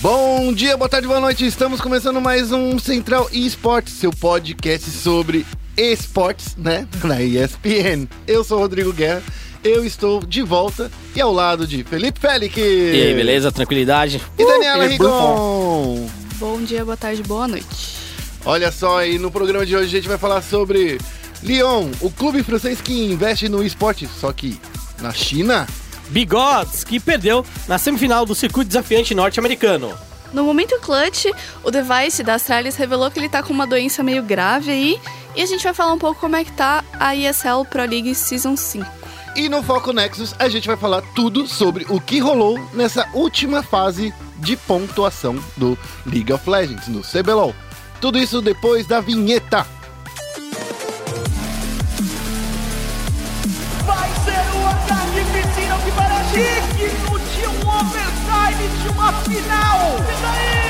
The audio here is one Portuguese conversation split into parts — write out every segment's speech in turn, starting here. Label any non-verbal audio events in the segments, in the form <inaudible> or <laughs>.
Bom dia, boa tarde, boa noite. Estamos começando mais um Central Esportes, seu podcast sobre esportes, né? <laughs> Na ESPN. Eu sou o Rodrigo Guerra. Eu estou de volta e ao lado de Felipe Félix. E aí, beleza? Tranquilidade? E Daniela Uh, Rigon. Bom dia, boa tarde, boa noite. Olha só, e no programa de hoje a gente vai falar sobre Lyon, o clube francês que investe no esporte, só que na China. Bigodes, que perdeu na semifinal do circuito desafiante norte-americano. No momento clutch, o device da Astralis revelou que ele tá com uma doença meio grave aí. E a gente vai falar um pouco como é que tá a ESL Pro League Season 5. E no Foco Nexus a gente vai falar tudo sobre o que rolou nessa última fase de pontuação do League of Legends, no CBLOL. Tudo isso depois da vinheta. De uma final. E daí?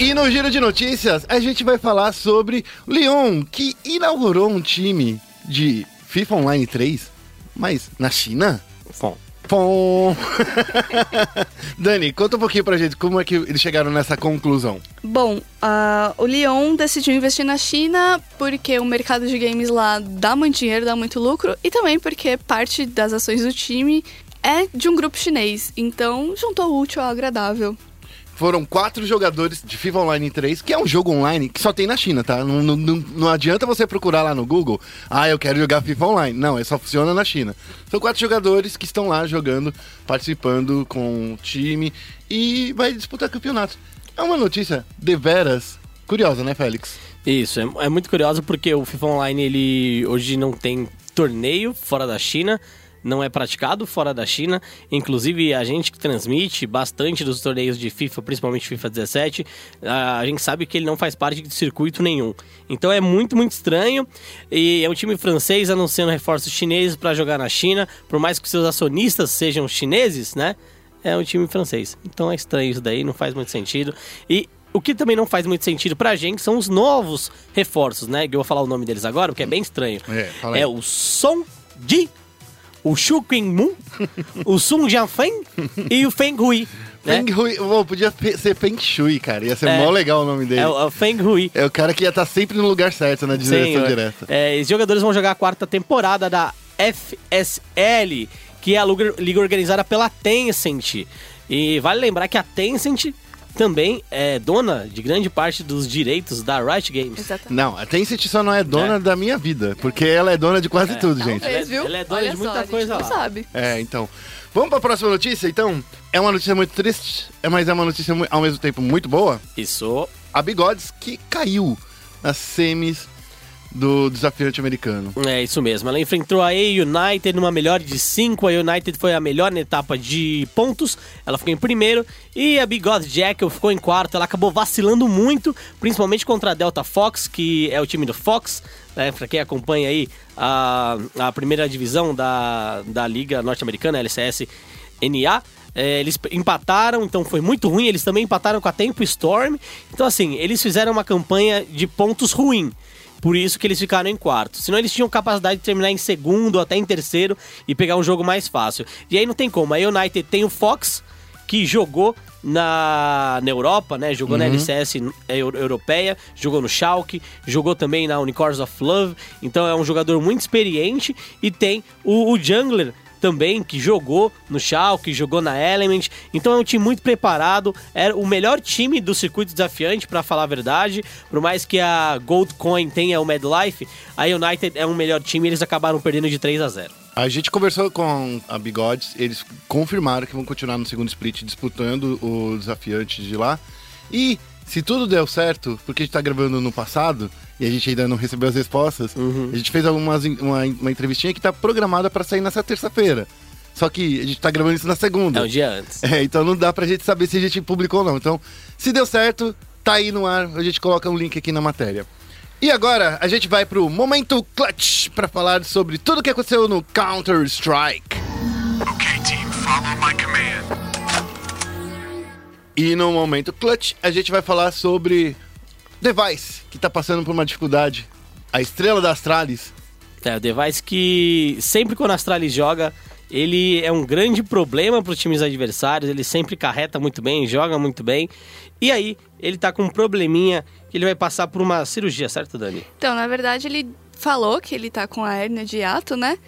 E no giro de notícias a gente vai falar sobre Lyon, que inaugurou um time de FIFA Online 3, mas na China? Bom, Pom. <laughs> Dani, conta um pouquinho pra gente como é que eles chegaram nessa conclusão. Bom, ah, o Lyon decidiu investir na China porque o mercado de games lá dá muito dinheiro, dá muito lucro. E também porque parte das ações do time é de um grupo chinês. Então, juntou o útil ao agradável. Foram quatro jogadores de FIFA Online 3, que é um jogo online que só tem na China, tá? Não, não, não, adianta você procurar lá no Google, ah, eu quero jogar FIFA Online. Não, é só funciona na China. São quatro jogadores que estão lá jogando, participando com o time e vai disputar campeonato. É uma notícia deveras curiosa, né, Félix? isso, é, é muito curioso porque o FIFA Online, ele hoje não tem torneio fora da China, não é praticado fora da China. Inclusive, a gente que transmite bastante dos torneios de FIFA, principalmente FIFA 17, a gente sabe que ele não faz parte de circuito nenhum. Então é muito, muito estranho. E é um time francês anunciando reforços chineses para jogar na China, por mais que seus acionistas sejam chineses, né? É um time francês. Então é estranho isso daí, não faz muito sentido. E o que também não faz muito sentido pra gente são os novos reforços, né? Que eu vou falar o nome deles agora, porque é bem estranho. É. É o Song Ji, o Shu Qingmu, o Sun Jianfeng e o Feng Hui. Né? Feng Hui, oh, podia ser Feng Shui, cara. Ia ser É. mó legal o nome dele. É o, é o Feng Hui. É o cara que ia estar sempre no lugar certo, na direção Sim, direta. é, esses jogadores vão jogar a quarta temporada da FSL, que é a liga organizada pela Tencent. E vale lembrar que a Tencent também é dona de grande parte dos direitos da Riot Games. Exatamente. Não, a Tencent só não é dona É. da minha vida, porque ela é dona de quase tudo, gente. Talvez, Ela é- viu? ela é dona Olha de muita só, a gente coisa não lá. sabe. É, então. Vamos pra próxima notícia, então? É uma notícia muito triste, é- mas é uma notícia ao mesmo tempo muito boa. Isso. A Bigodes que caiu nas semis do desafiante americano. É isso mesmo. Ela enfrentou a A United numa melhor de 5. A United foi a melhor na etapa de pontos. Ela ficou em primeiro. E a Big God Jackal ficou em quarto. Ela acabou vacilando muito, principalmente contra a Delta Fox, que é o time do Fox. Né? Pra quem acompanha aí a, a primeira divisão da, da Liga Norte-Americana, LCS NA. É, eles empataram, então foi muito ruim. Eles também empataram com a Tempo Storm. Então, assim, eles fizeram uma campanha de pontos ruim. Por isso que eles ficaram em quarto. Senão eles tinham capacidade de terminar em segundo, até em terceiro e pegar um jogo mais fácil. E aí não tem como. A United tem o Fox, que jogou na, na Europa, né? Jogou na LCS eu- europeia, jogou no Schalke, jogou também na Unicorns of Love. Então é um jogador muito experiente. E tem o, o Jungler também, que jogou no Schalke, jogou na Element. Então é um time muito preparado. Era o melhor time do circuito desafiante, pra falar a verdade. Por mais que a Gold Coin tenha o Mad Life, a United é um melhor time e eles acabaram perdendo de 3 a 0 A gente conversou com a Bigodes, eles confirmaram que vão continuar no segundo split disputando o desafiante de lá. E se tudo deu certo, porque a gente tá gravando no passado e a gente ainda não recebeu as respostas, a gente fez algumas, uma, uma entrevistinha que tá programada para sair nessa terça-feira. Só que a gente tá gravando isso na segunda. É um dia antes. É, então não dá pra gente saber se a gente publicou ou não. Então, se deu certo, tá aí no ar, a gente coloca um link aqui na matéria. E agora a gente vai pro Momento Clutch pra falar sobre tudo que aconteceu no Counter-Strike. Okay, team, follow my command. E no Momento Clutch a gente vai falar sobre Device, que tá passando por uma dificuldade. A estrela da Astralis. É, o device que sempre quando a Astralis joga, Ele é um grande problema para os times adversários, ele sempre carreta muito bem, joga muito bem. E aí, ele tá com um probleminha que ele vai passar por uma cirurgia, certo, Dani? Então, na verdade, ele falou que ele tá com a hérnia de hiato, né?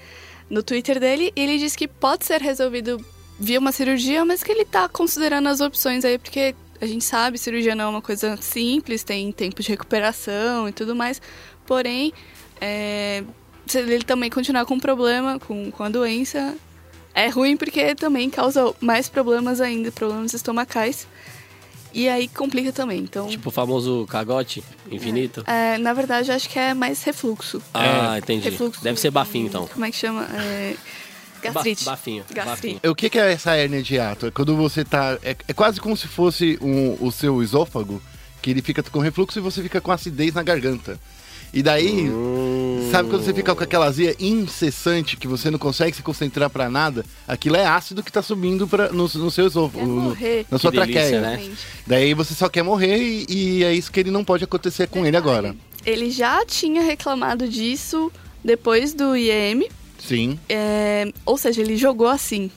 No Twitter dele, e ele disse que pode ser resolvido via uma cirurgia, mas que ele tá considerando as opções aí, porque a gente sabe, cirurgia não é uma coisa simples, tem tempo de recuperação e tudo mais. Porém, é, se ele também continuar com problema, com, com a doença, é ruim porque também causa mais problemas ainda, problemas estomacais. E aí complica também. Então, Tipo o famoso cagote infinito. é, na verdade, eu acho que é mais refluxo. Ah, entendi. Refluxo. Deve ser bafinho, então. Como é que chama? É, gastrite. Ba- bafinho, Gastrite. O que, que é essa hérnia de hiato? É quando você tá. É, é quase como se fosse um- o seu esôfago, que ele fica com refluxo e você fica com acidez na garganta. E daí, Hum. sabe quando você fica com aquela azia incessante que você não consegue se concentrar pra nada? Aquilo é ácido que tá subindo pra, no, no seu esôfago, Quer no- morrer. na sua Que delícia, traqueia. né? Daí você só quer morrer e, e é isso que ele não pode acontecer com ele agora. Ele já tinha reclamado disso depois do IEM. Sim. é, ou seja, ele jogou assim.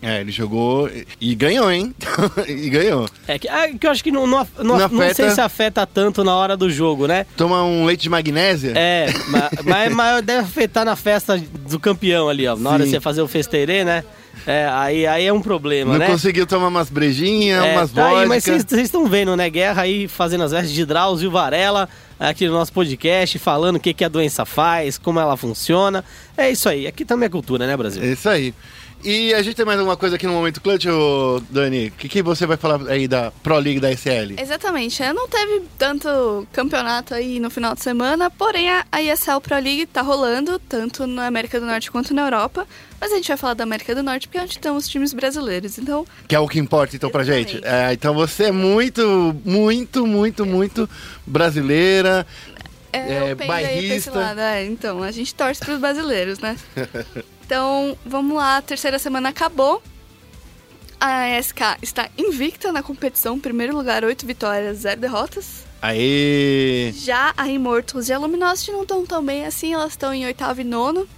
É, ele jogou e, e ganhou, hein? <laughs> e ganhou. É que, é que eu acho que não, não, não, Não não afeta. sei se afeta tanto na hora do jogo, né? Toma um leite de magnésia. É, ma- mas, mas deve afetar na festa do campeão ali, ó. Na hora de Sim. você fazer o festeirê, né? É, aí, aí é um problema, Não né? conseguiu tomar umas brejinhas, É, umas tá aí, mas vocês estão vendo, né? Guerra aí fazendo as vestes de Drauzio Varela aqui no nosso podcast, falando o que, que a doença faz, como ela funciona. É isso aí. Aqui também é cultura, né, Brasil? É isso aí. E a gente tem mais alguma coisa aqui no Momento Clutch, Dani? O que, que você vai falar aí da Pro League da SL? Exatamente. é, Não teve tanto campeonato aí no final de semana, porém a ESL Pro League tá rolando, tanto na América do Norte quanto na Europa. Mas a gente vai falar da América do Norte porque é onde estão os times brasileiros. Então, Que é o que importa, então, pra Exatamente. gente. É, então você é muito, muito, muito, muito brasileira. é, É, esse bairrista. lado. É, então, a gente torce pros brasileiros, né? <laughs> Então, vamos lá. A terceira semana acabou. A SK está invicta na competição. Primeiro lugar, oito vitórias, zero derrotas. Aê! Já a Immortals e a Luminosity não estão tão bem assim, elas estão em oitavo e nono.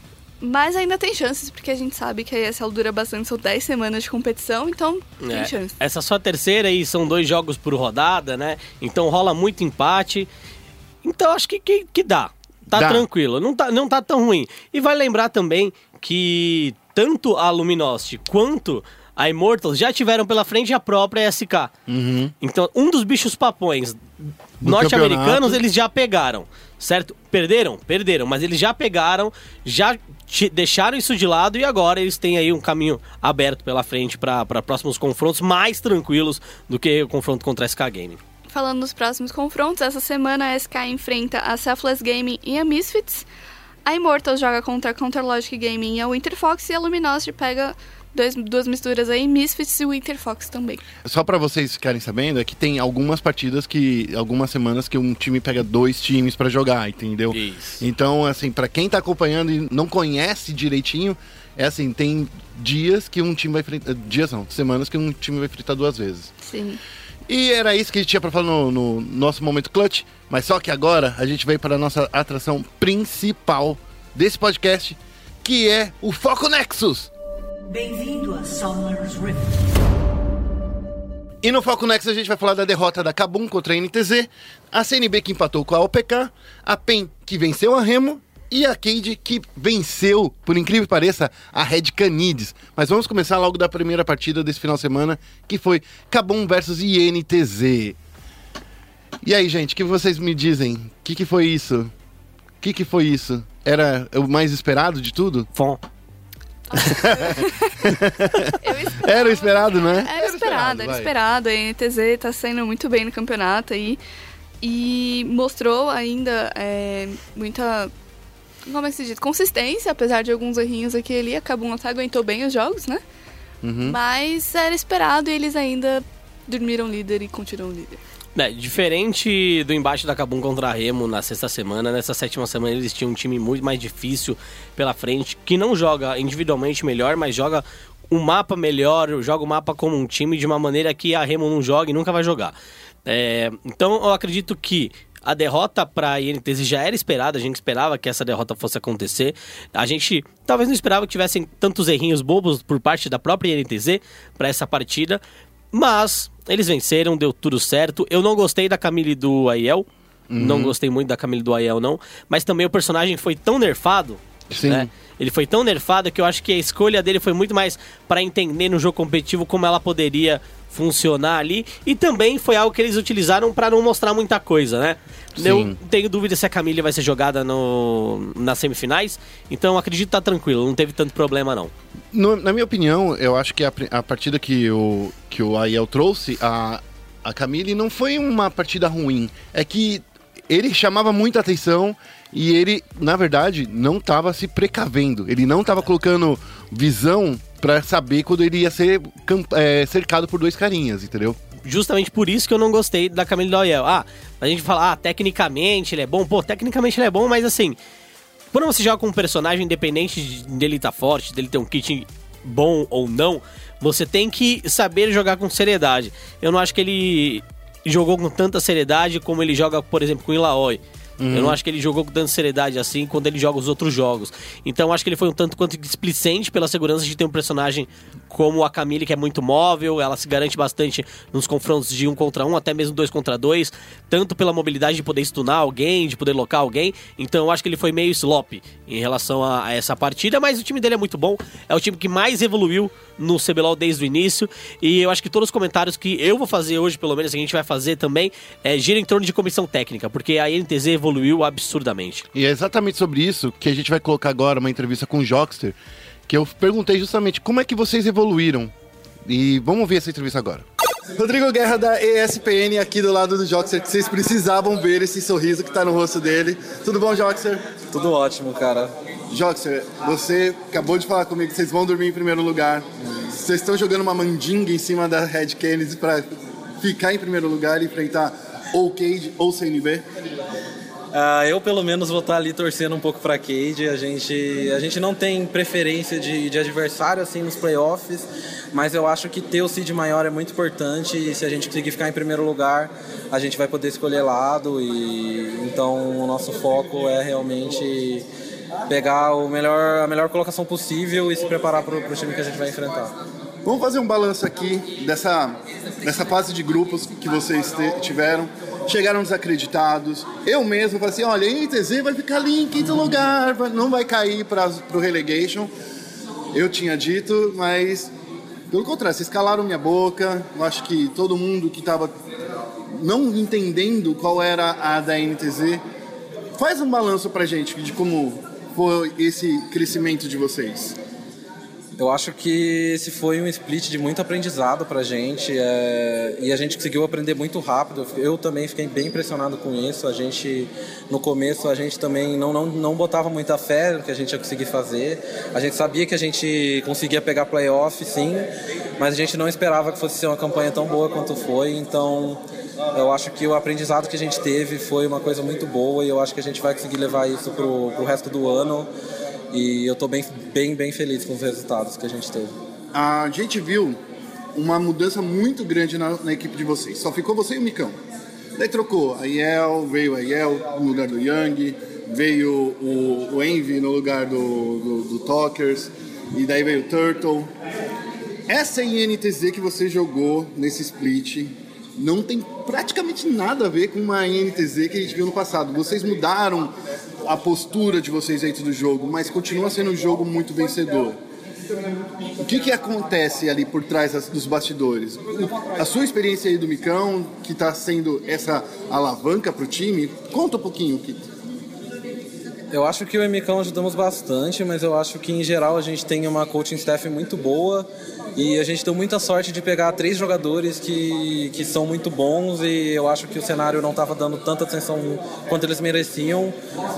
Mas ainda tem chances, porque a gente sabe que a ESL dura bastante, são 10 semanas de competição, então tem É, chance. essa só terceira aí são dois jogos por rodada, né? Então rola muito empate. Então acho que, que, que dá. Tá Dá. tranquilo, não tá, não tá tão ruim. E vai lembrar também que tanto a Luminosity quanto a Immortals já tiveram pela frente a própria SK. Uhum. Então, um dos bichos papões norte-americanos eles já pegaram, certo? Perderam? Perderam, mas eles já pegaram, já deixaram isso de lado e agora eles têm aí um caminho aberto pela frente para próximos confrontos mais tranquilos do que o confronto contra a SK Game. Falando dos próximos confrontos, essa semana a SK enfrenta a Selfless Gaming e a Misfits. A Immortals joga contra a Counter Logic Gaming e a Winter Fox. E a Luminosity pega dois, duas misturas aí, Misfits e Winter Fox também. Só pra vocês ficarem sabendo, é que tem algumas partidas que. algumas semanas que um time pega dois times pra jogar, entendeu? Isso. Então, assim, pra quem tá acompanhando e não conhece direitinho, é assim, tem dias que um time vai enfrentar. Dias não, semanas que um time vai enfrentar duas vezes. Sim. E era isso que a gente tinha pra falar no, no nosso momento clutch, mas só que agora a gente veio para a nossa atração principal desse podcast, que é o Foco Nexus. Bem-vindo a Summer's Rift. E no Foco Nexus a gente vai falar da derrota da Kabum contra a NTZ, a CNB que empatou com a OPK, a PEN que venceu a Remo e a Cade que venceu, por incrível que pareça, a Red Canids. Mas vamos começar logo da primeira partida desse final de semana, que foi Kabum versus INTZ. E aí, gente, o que vocês me dizem? O que, que foi isso? O que, que foi isso? Era o mais esperado de tudo? Fom. <laughs> Era o esperado, né? Era esperado, era vai. esperado. A NTZ tá saindo muito bem no campeonato aí. E mostrou ainda é, muita. Como é que se diz? Consistência, apesar de alguns errinhos aqui e ali. A Kabum até aguentou bem os jogos, né? Uhum. Mas era esperado e eles ainda dormiram líder e continuam líder. É, diferente do embate da Cabum contra a Remo na sexta semana, nessa sétima semana eles tinham um time muito mais difícil pela frente, que não joga individualmente melhor, mas joga um mapa melhor, joga o mapa como um time de uma maneira que a Remo não joga e nunca vai jogar. É, então eu acredito que A derrota para a INTZ já era esperada, a gente esperava que essa derrota fosse acontecer. A gente talvez não esperava que tivessem tantos errinhos bobos por parte da própria INTZ para essa partida, mas eles venceram, deu tudo certo. Eu não gostei da Camille do Aiel, não gostei muito da Camille do Aiel não, mas também o personagem foi tão nerfado, Sim. né? Ele foi tão nerfado que eu acho que a escolha dele foi muito mais para entender no jogo competitivo como ela poderia funcionar ali e também foi algo que eles utilizaram para não mostrar muita coisa, né? Eu Sim. tenho dúvida se a Camille vai ser jogada no, nas semifinais, então acredito que tá tranquilo, não teve tanto problema não. No- na minha opinião, eu acho que a, a partida que o, que o Aiel trouxe, a, a Camille, não foi uma partida ruim. É que ele chamava muita atenção e ele, na verdade, não estava se precavendo. Ele não estava colocando visão pra saber quando ele ia ser é, cercado por dois carinhas, entendeu? Justamente por isso que eu não gostei da Camille Doyle. Ah, a gente fala, ah, tecnicamente ele é bom. Pô, tecnicamente ele é bom, mas assim, quando você joga com um personagem independente de- dele estar forte, dele ter um kit bom ou não, você tem que saber jogar com seriedade. Eu não acho que ele jogou com tanta seriedade como ele joga, por exemplo, com o Ilaoi. Eu não acho que ele jogou com tanta seriedade assim quando ele joga os outros jogos. Então acho que ele foi um tanto quanto displicente pela segurança de ter um personagem como a Camille, que é muito móvel, ela se garante bastante nos confrontos de um contra um, até mesmo dois contra dois, tanto pela mobilidade de poder stunar alguém, de poder locar alguém. Então eu acho que ele foi meio slop em relação a, a essa partida, mas o time dele é muito bom, é o time que mais evoluiu no CBLOL desde o início, e eu acho que todos os comentários que eu vou fazer hoje, pelo menos que a gente vai fazer também, é, gira em torno de comissão técnica, porque a NTZ evoluiu absurdamente. E é exatamente sobre isso que a gente vai colocar agora uma entrevista com o Jockster, que eu perguntei justamente como é que vocês evoluíram. E vamos ver essa entrevista agora. Rodrigo Guerra da ESPN aqui do lado do Jockster, que vocês precisavam ver esse sorriso que tá no rosto dele. Tudo bom, Jockster? Tudo ótimo, cara. Jockster, você acabou de falar comigo que vocês vão dormir em primeiro lugar. Vocês estão jogando uma mandinga em cima da Red Kennedy pra ficar em primeiro lugar e enfrentar ou Cade ou CNB? Ah, eu, pelo menos, vou estar ali torcendo um pouco pra Cade. A gente, a gente não tem preferência de, de adversário assim nos playoffs, mas eu acho que ter o seed maior é muito importante e se a gente conseguir ficar em primeiro lugar, a gente vai poder escolher lado e então o nosso foco é realmente pegar o melhor, a melhor colocação possível e se preparar para o time que a gente vai enfrentar. Vamos fazer um balanço aqui dessa, dessa fase de grupos que vocês te- tiveram. Chegaram desacreditados. Eu mesmo falei assim: olha, a NTZ vai ficar ali em quinto lugar, não vai cair para o relegation. Eu tinha dito, mas pelo contrário, vocês calaram minha boca. Eu acho que todo mundo que estava não entendendo qual era a da NTZ, faz um balanço pra gente de como foi esse crescimento de vocês. Eu acho que esse foi um split de muito aprendizado pra gente é, e a gente conseguiu aprender muito rápido. Eu também fiquei bem impressionado com isso. A gente, no começo, a gente também não, não, não botava muita fé no que a gente ia conseguir fazer. A gente sabia que a gente conseguia pegar playoff, sim, mas a gente não esperava que fosse ser uma campanha tão boa quanto foi. Então, eu acho que o aprendizado que a gente teve foi uma coisa muito boa e eu acho que a gente vai conseguir levar isso pro, pro resto do ano. E eu tô bem, bem, bem feliz com os resultados que a gente teve. a gente viu uma mudança muito grande na, na equipe de vocês. Só ficou você e o Micão. Daí trocou a Yel, veio a Yel no lugar do Young, veio o, o Envy no lugar do, do, do Talkers, e daí veio o Turtle. Essa INTZ que você jogou nesse split não tem praticamente nada a ver com uma INTZ que a gente viu no passado. Vocês mudaram a postura de vocês dentro do jogo, mas continua sendo um jogo muito vencedor. O que, que acontece ali por trás dos bastidores? A sua experiência aí do Micão, que está sendo essa alavanca para o time, conta um pouquinho. Eu acho que o Emicão ajudamos bastante, mas eu acho que em geral a gente tem uma coaching staff muito boa e a gente deu muita sorte de pegar três jogadores que, que são muito bons e eu acho que o cenário não estava dando tanta atenção quanto eles mereciam.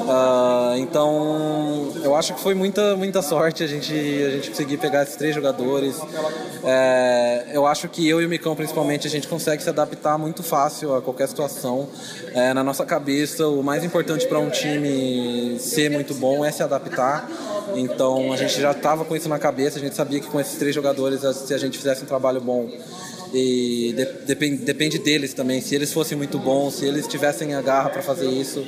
Ah, então eu acho que foi muita, muita sorte a gente, a gente conseguir pegar esses três jogadores. É, eu acho que eu e o Micão, principalmente, a gente consegue se adaptar muito fácil a qualquer situação. É, na nossa cabeça, o mais importante para um time ser muito bom, é se adaptar. Então a gente já estava com isso na cabeça, a gente sabia que com esses três jogadores, se a gente fizesse um trabalho bom, e de, depende, deles também. Se eles fossem muito bons, se eles tivessem a garra para fazer isso,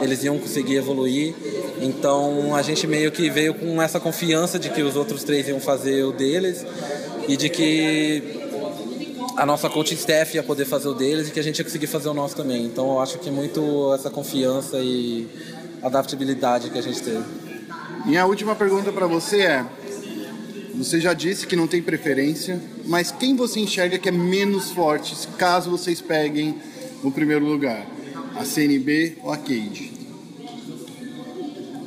eles iam conseguir evoluir. Então a gente meio que veio com essa confiança de que os outros três iam fazer o deles e de que a nossa coaching staff ia poder fazer o deles e que a gente ia conseguir fazer o nosso também. Então eu acho que muito essa confiança e adaptabilidade que a gente teve. E a última pergunta para você é: você já disse que não tem preferência, mas quem você enxerga que é menos forte caso vocês peguem o primeiro lugar? A CNB ou a Cade?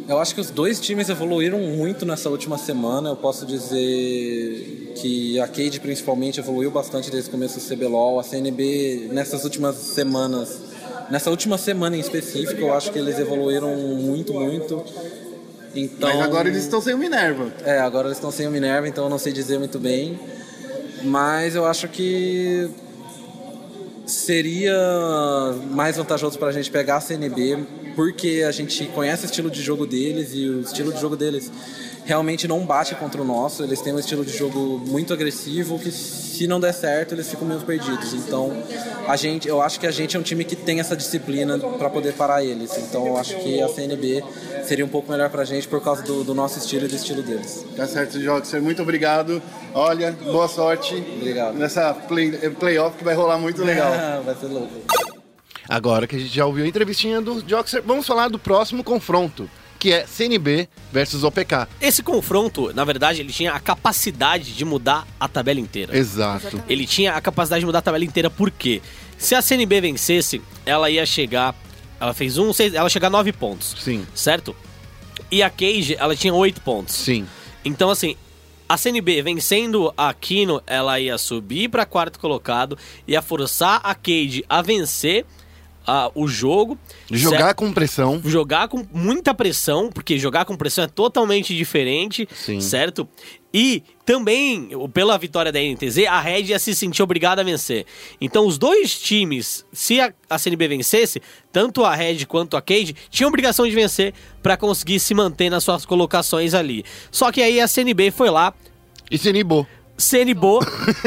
Eu acho que os dois times evoluíram muito nessa última semana. Eu posso dizer que a Cade principalmente evoluiu bastante desde o começo do CBLOL. A CNB nessas últimas semanas, nessa última semana em específico, eu acho que eles evoluíram muito, muito. Então, Mas agora eles estão sem o Minerva. É, agora eles estão sem o Minerva, então eu não sei dizer muito bem. Mas eu acho que seria mais vantajoso para a gente pegar a CNB, porque a gente conhece o estilo de jogo deles e o estilo de jogo deles realmente não bate contra o nosso. Eles têm um estilo de jogo muito agressivo que se não der certo eles ficam meio perdidos. Então a gente, eu acho que a gente é um time que tem essa disciplina para poder parar eles. Então eu acho que a CNB seria um pouco melhor pra gente por causa do, do nosso estilo e do estilo deles. Tá certo, Joxer. Muito obrigado. Olha, boa sorte. Obrigado. Nessa play, playoff que vai rolar muito <laughs> legal. vai ser louco. Agora que a gente já ouviu a entrevistinha do Joxer, vamos falar do próximo confronto, que é CNB versus OPK. Esse confronto, na verdade, ele tinha a capacidade de mudar a tabela inteira. Exato. Ele tinha a capacidade de mudar a tabela inteira, por quê? Se a CNB vencesse, ela ia chegar. Ela fez um, seis, ela ia chegar a nove pontos. Sim. Certo? E a Cage, ela tinha oito pontos. Sim. Então, assim, a CNB vencendo a Kino, ela ia subir para quarto colocado, ia forçar a Cage a vencer ah, o jogo. Jogar certo? com pressão. Jogar com muita pressão, porque jogar com pressão é totalmente diferente, Sim. certo? E também, pela vitória da NTZ, a Red ia se sentir obrigada a vencer. Então, os dois times, se a, a CNB vencesse, tanto a Red quanto a Cage, tinham obrigação de vencer para conseguir se manter nas suas colocações ali. Só que aí a CNB foi lá, E Senibô. Senibô,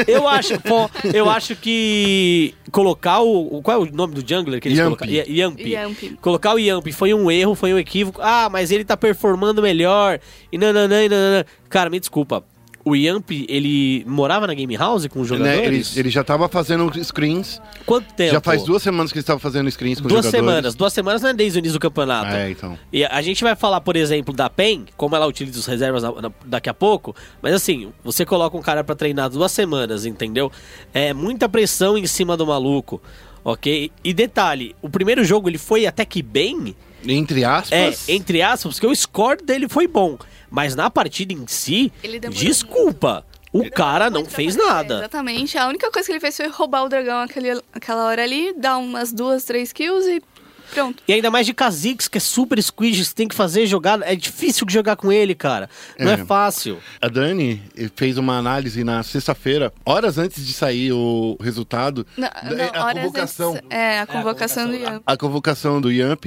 eu acho, <laughs> pô, eu acho que colocar o, qual é o nome do jungler que eles Yamp. colocaram? Yamp. Colocar o Yamp foi um erro, foi um equívoco. Ah, mas ele tá performando melhor. E nananã, e nananã. Cara, me desculpa. O Yamp, ele morava na Game House com os Né, jogadores? ele, ele já tava fazendo screens. Quanto tempo? Já faz duas semanas que ele estava fazendo screens com Duas os jogadores. semanas. Duas semanas não é desde o início do campeonato. É, então. E a gente vai falar, por exemplo, da PEN, como ela utiliza os reservas na- na- daqui a pouco, mas assim, você coloca um cara pra treinar duas semanas, entendeu? É muita pressão em cima do maluco, ok? E detalhe, o primeiro jogo ele foi até que bem, Entre é, aspas. entre aspas, porque o score dele foi bom, mas na partida em si, desculpa, o cara não fez É, nada. exatamente. A única coisa que ele fez foi roubar o dragão aquele, aquela hora ali, dar umas duas, três kills e pronto. E ainda mais de Kha'Zix, que é super squid, você tem que fazer jogada, é difícil jogar com ele, cara. Não é, É. fácil. A Dani fez uma análise na sexta-feira, horas antes de sair o resultado. Não, da- não, a horas convocação. antes- é, a convocação do Yamp. a convocação do Yamp,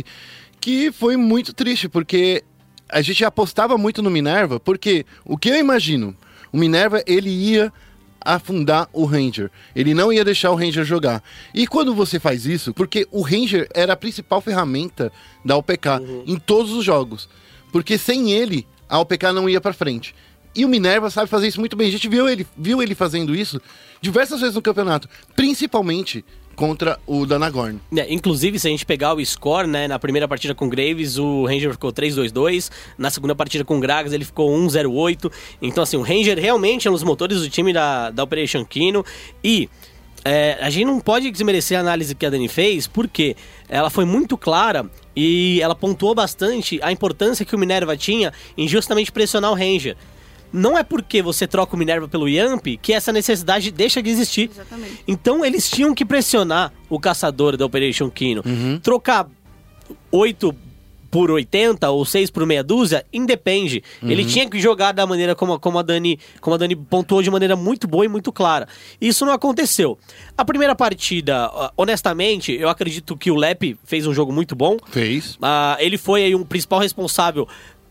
que foi muito triste, porque a gente apostava muito no Minerva, porque o que eu imagino, o Minerva ele ia afundar o Ranger. Ele não ia deixar o Ranger jogar. E quando você faz isso, porque o Ranger era a principal ferramenta da OPK em todos os jogos. Porque sem ele, a OPK não ia pra frente. E o Minerva sabe fazer isso muito bem. A gente viu ele, viu ele fazendo isso diversas vezes no campeonato, principalmente contra o Danagorn. É, inclusive, se a gente pegar o score, né, na primeira partida com Graves, o Ranger ficou 3-2-2, na segunda partida com Gragas ele ficou 1-0-8. Então, assim, o Ranger realmente é um dos motores do time da, da Operation Kino. E é, a gente não pode desmerecer a análise que a Dani fez, porque ela foi muito clara e ela pontuou bastante a importância que o Minerva tinha em justamente pressionar o Ranger. Não é porque você troca o Minerva pelo Yamp que essa necessidade deixa de existir. Exatamente. Então eles tinham que pressionar o caçador da Operation Kino. Trocar oito por 80 ou 6 por meia dúzia, independe. Ele Uhum. tinha que jogar da maneira como, a- como a Dani, como a Dani pontuou de maneira muito boa e muito clara. Isso não aconteceu. A primeira partida, honestamente, eu acredito que o Lepe fez um jogo muito bom. Fez. Ah, ele foi aí um principal responsável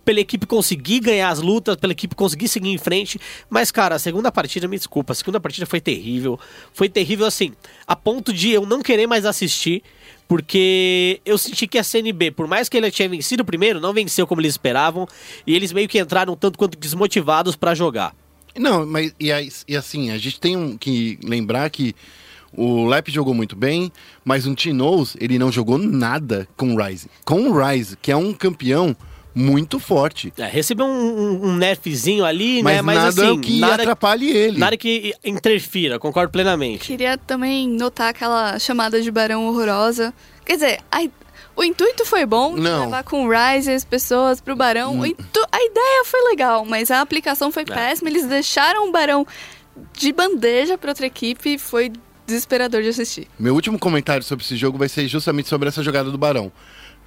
pela equipe conseguir ganhar as lutas, pela equipe conseguir seguir em frente. Mas, cara, a segunda partida, me desculpa, a segunda partida foi terrível. Foi terrível, assim, a ponto de eu não querer mais assistir, porque eu senti que a CNB, por mais que ele tinha vencido primeiro, não venceu como eles esperavam, e eles meio que entraram tanto quanto desmotivados pra jogar. Não, mas e, e assim, a gente tem que lembrar que o Lep jogou muito bem, mas o Tinoz, ele não jogou nada com o Rise. Com o Rise, que é um campeão muito forte. É, recebeu um, um- um nerfzinho ali, Mas, né? Mas nada assim, que nada, atrapalhe ele. nada que interfira, concordo plenamente. Queria também notar aquela chamada de barão horrorosa. Quer dizer, a o intuito foi bom de Não. Hum. levar com o Rise as pessoas pro barão. O intu- A ideia foi legal, mas a aplicação É. foi péssima. Eles deixaram o barão de bandeja pra outra equipe e foi desesperador de assistir. Meu último comentário sobre esse jogo vai ser justamente sobre essa jogada do Barão.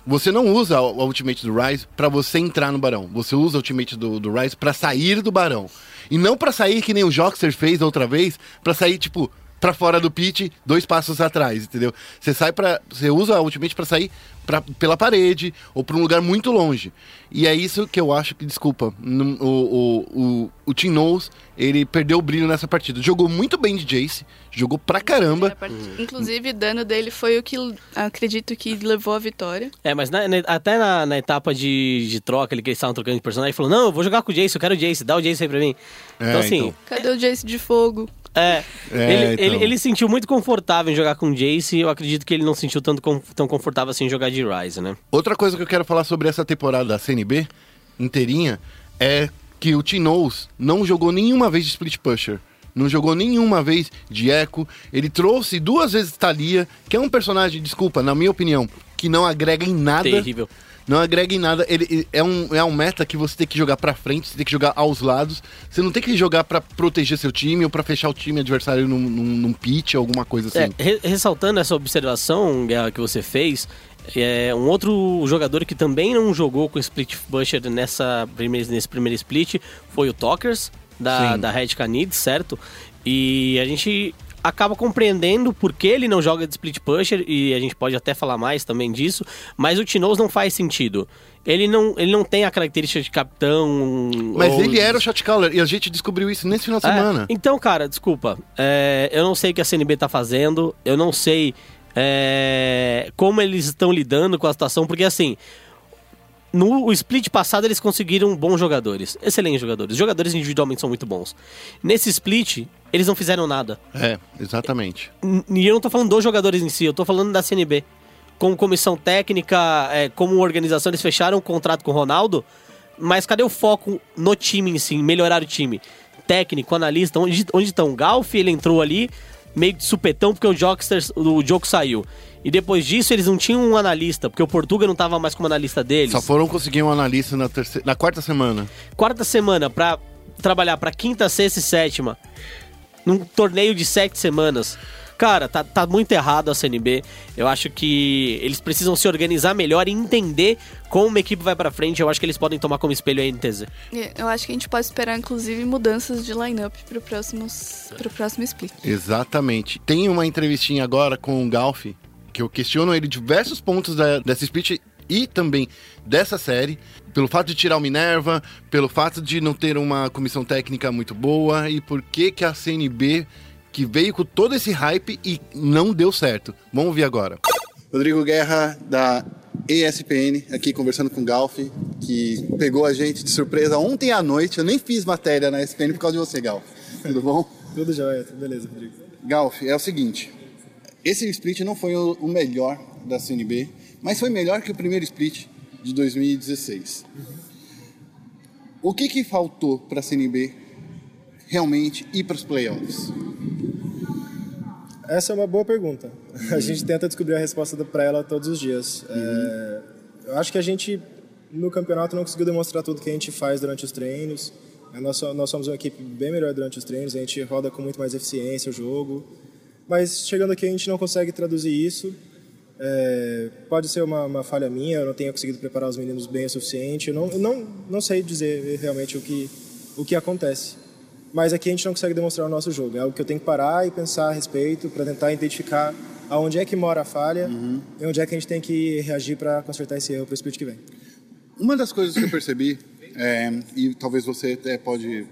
Você não usa o Ultimate do Rise pra você entrar no Barão. Você usa o Ultimate do, do Rise pra sair do Barão. E não pra sair que nem o Joxer fez outra vez, pra sair, tipo, pra fora do pitch, dois passos atrás, entendeu? Você sai para Você usa a Ultimate pra sair pra, pela parede ou pra um lugar muito longe. E é isso que eu acho que, desculpa, num- o, o, o, o Team Knows, ele perdeu o brilho nessa partida. Jogou muito bem de Jace, jogou pra caramba. Inclusive, o dano dele foi o que acredito que levou à vitória. É, mas na- na- até na, na etapa de, de troca, ele que eles estavam trocando de personagem, ele falou: Não, eu vou jogar com o Jace, eu quero o Jace, dá o Jace aí pra mim. É, então, assim, então. Cadê o Jace de fogo? é, É, ele, então. ele, ele se sentiu muito confortável em jogar com o Jace eu acredito que ele não se sentiu tanto com- tão confortável assim em jogar de Ryze, né? Outra coisa que eu quero falar sobre essa temporada da CNB inteirinha é que o Tinoz não jogou nenhuma vez de Split Pusher. Não jogou nenhuma vez de Echo. Ele trouxe duas vezes Thalia, que é um personagem, desculpa, na minha opinião, que não agrega em nada. Terrível. Não agrega em nada. Ele, ele- é, um, é um meta que você tem que jogar pra frente, você tem que jogar aos lados. Você não tem que jogar pra proteger seu time ou pra fechar o time adversário num, num, num pitch, alguma coisa assim. É, re- ressaltando essa observação Guerra, que você fez, é, um outro jogador que também não jogou com Split Pusher nessa primeira, nesse primeiro split foi o Talkers, da, Sim. da Red Canids, certo? E a gente acaba compreendendo por que ele não joga de Split Pusher, e a gente pode até falar mais também disso, mas o Tinoz não faz sentido. Ele não, ele não tem a característica de capitão. Mas ou- ele era o shot caller e a gente descobriu isso nesse final de é, semana. então, cara, desculpa. É, eu não sei o que a CNB tá fazendo. Eu não sei é, como eles estão lidando com a situação, porque assim. No o split passado eles conseguiram bons jogadores, excelentes jogadores. Os jogadores individualmente são muito bons. Nesse split, eles não fizeram nada. É, exatamente. E eu não tô falando dos jogadores em si, eu tô falando da CNB. Como comissão técnica, é, como organização, eles fecharam um contrato com o Ronaldo, mas cadê o foco no time em si, em melhorar o time? Técnico, analista, onde, onde estão? O Galf, ele entrou ali, meio de supetão, porque o Jokster, o jogo saiu. E depois disso, eles não tinham um analista, porque o Portuga não tava mais como analista deles. Só foram conseguir um analista na, terceira, na quarta semana. Quarta semana pra trabalhar pra quinta, sexta e sétima, num torneio de sete semanas. Cara, tá, tá muito errado a CNB. Eu acho que eles precisam se organizar melhor e entender como uma equipe vai pra frente. Eu acho que eles podem tomar como espelho a NTZ. E Eu acho que a gente pode esperar, inclusive, mudanças de lineup pro, próximos, pro próximo split. Exatamente. Tem uma entrevistinha agora com o Galf, que eu questiono ele diversos pontos da, dessa split e também dessa série. Pelo fato de tirar o Minerva, pelo fato de não ter uma comissão técnica muito boa e por que, que a CNB que veio com todo esse hype e não deu certo. Vamos ouvir agora. Rodrigo Guerra, da ESPN, aqui conversando com o Galf, que pegou a gente de surpresa ontem à noite. Eu nem fiz matéria na ESPN por causa de você, Galf. Tudo bom? <laughs> Tudo jóia, tudo beleza, Rodrigo. Galf, é o seguinte: esse split não foi o melhor da CNB, mas foi melhor que o primeiro split de 2016. O que, que faltou para a CNB realmente ir para os playoffs? Essa é uma boa pergunta. A gente tenta descobrir a resposta para ela todos os dias. É, eu acho que a gente, no campeonato, não conseguiu demonstrar tudo que a gente faz durante os treinos. É, Nós, nós somos uma equipe bem melhor durante os treinos, a gente roda com muito mais eficiência o jogo. Mas chegando aqui, a gente não consegue traduzir isso. É, pode ser uma, uma, falha minha, eu não tenha conseguido preparar os meninos bem o suficiente. Eu não, eu não, não sei dizer realmente o que, o que acontece. Mas aqui a gente não consegue demonstrar o nosso jogo. É algo que eu tenho que parar e pensar a respeito para tentar identificar aonde é que mora a falha uhum. e onde é que a gente tem que reagir para consertar esse erro para o split que vem. Uma das coisas que eu percebi, é, e talvez você até pode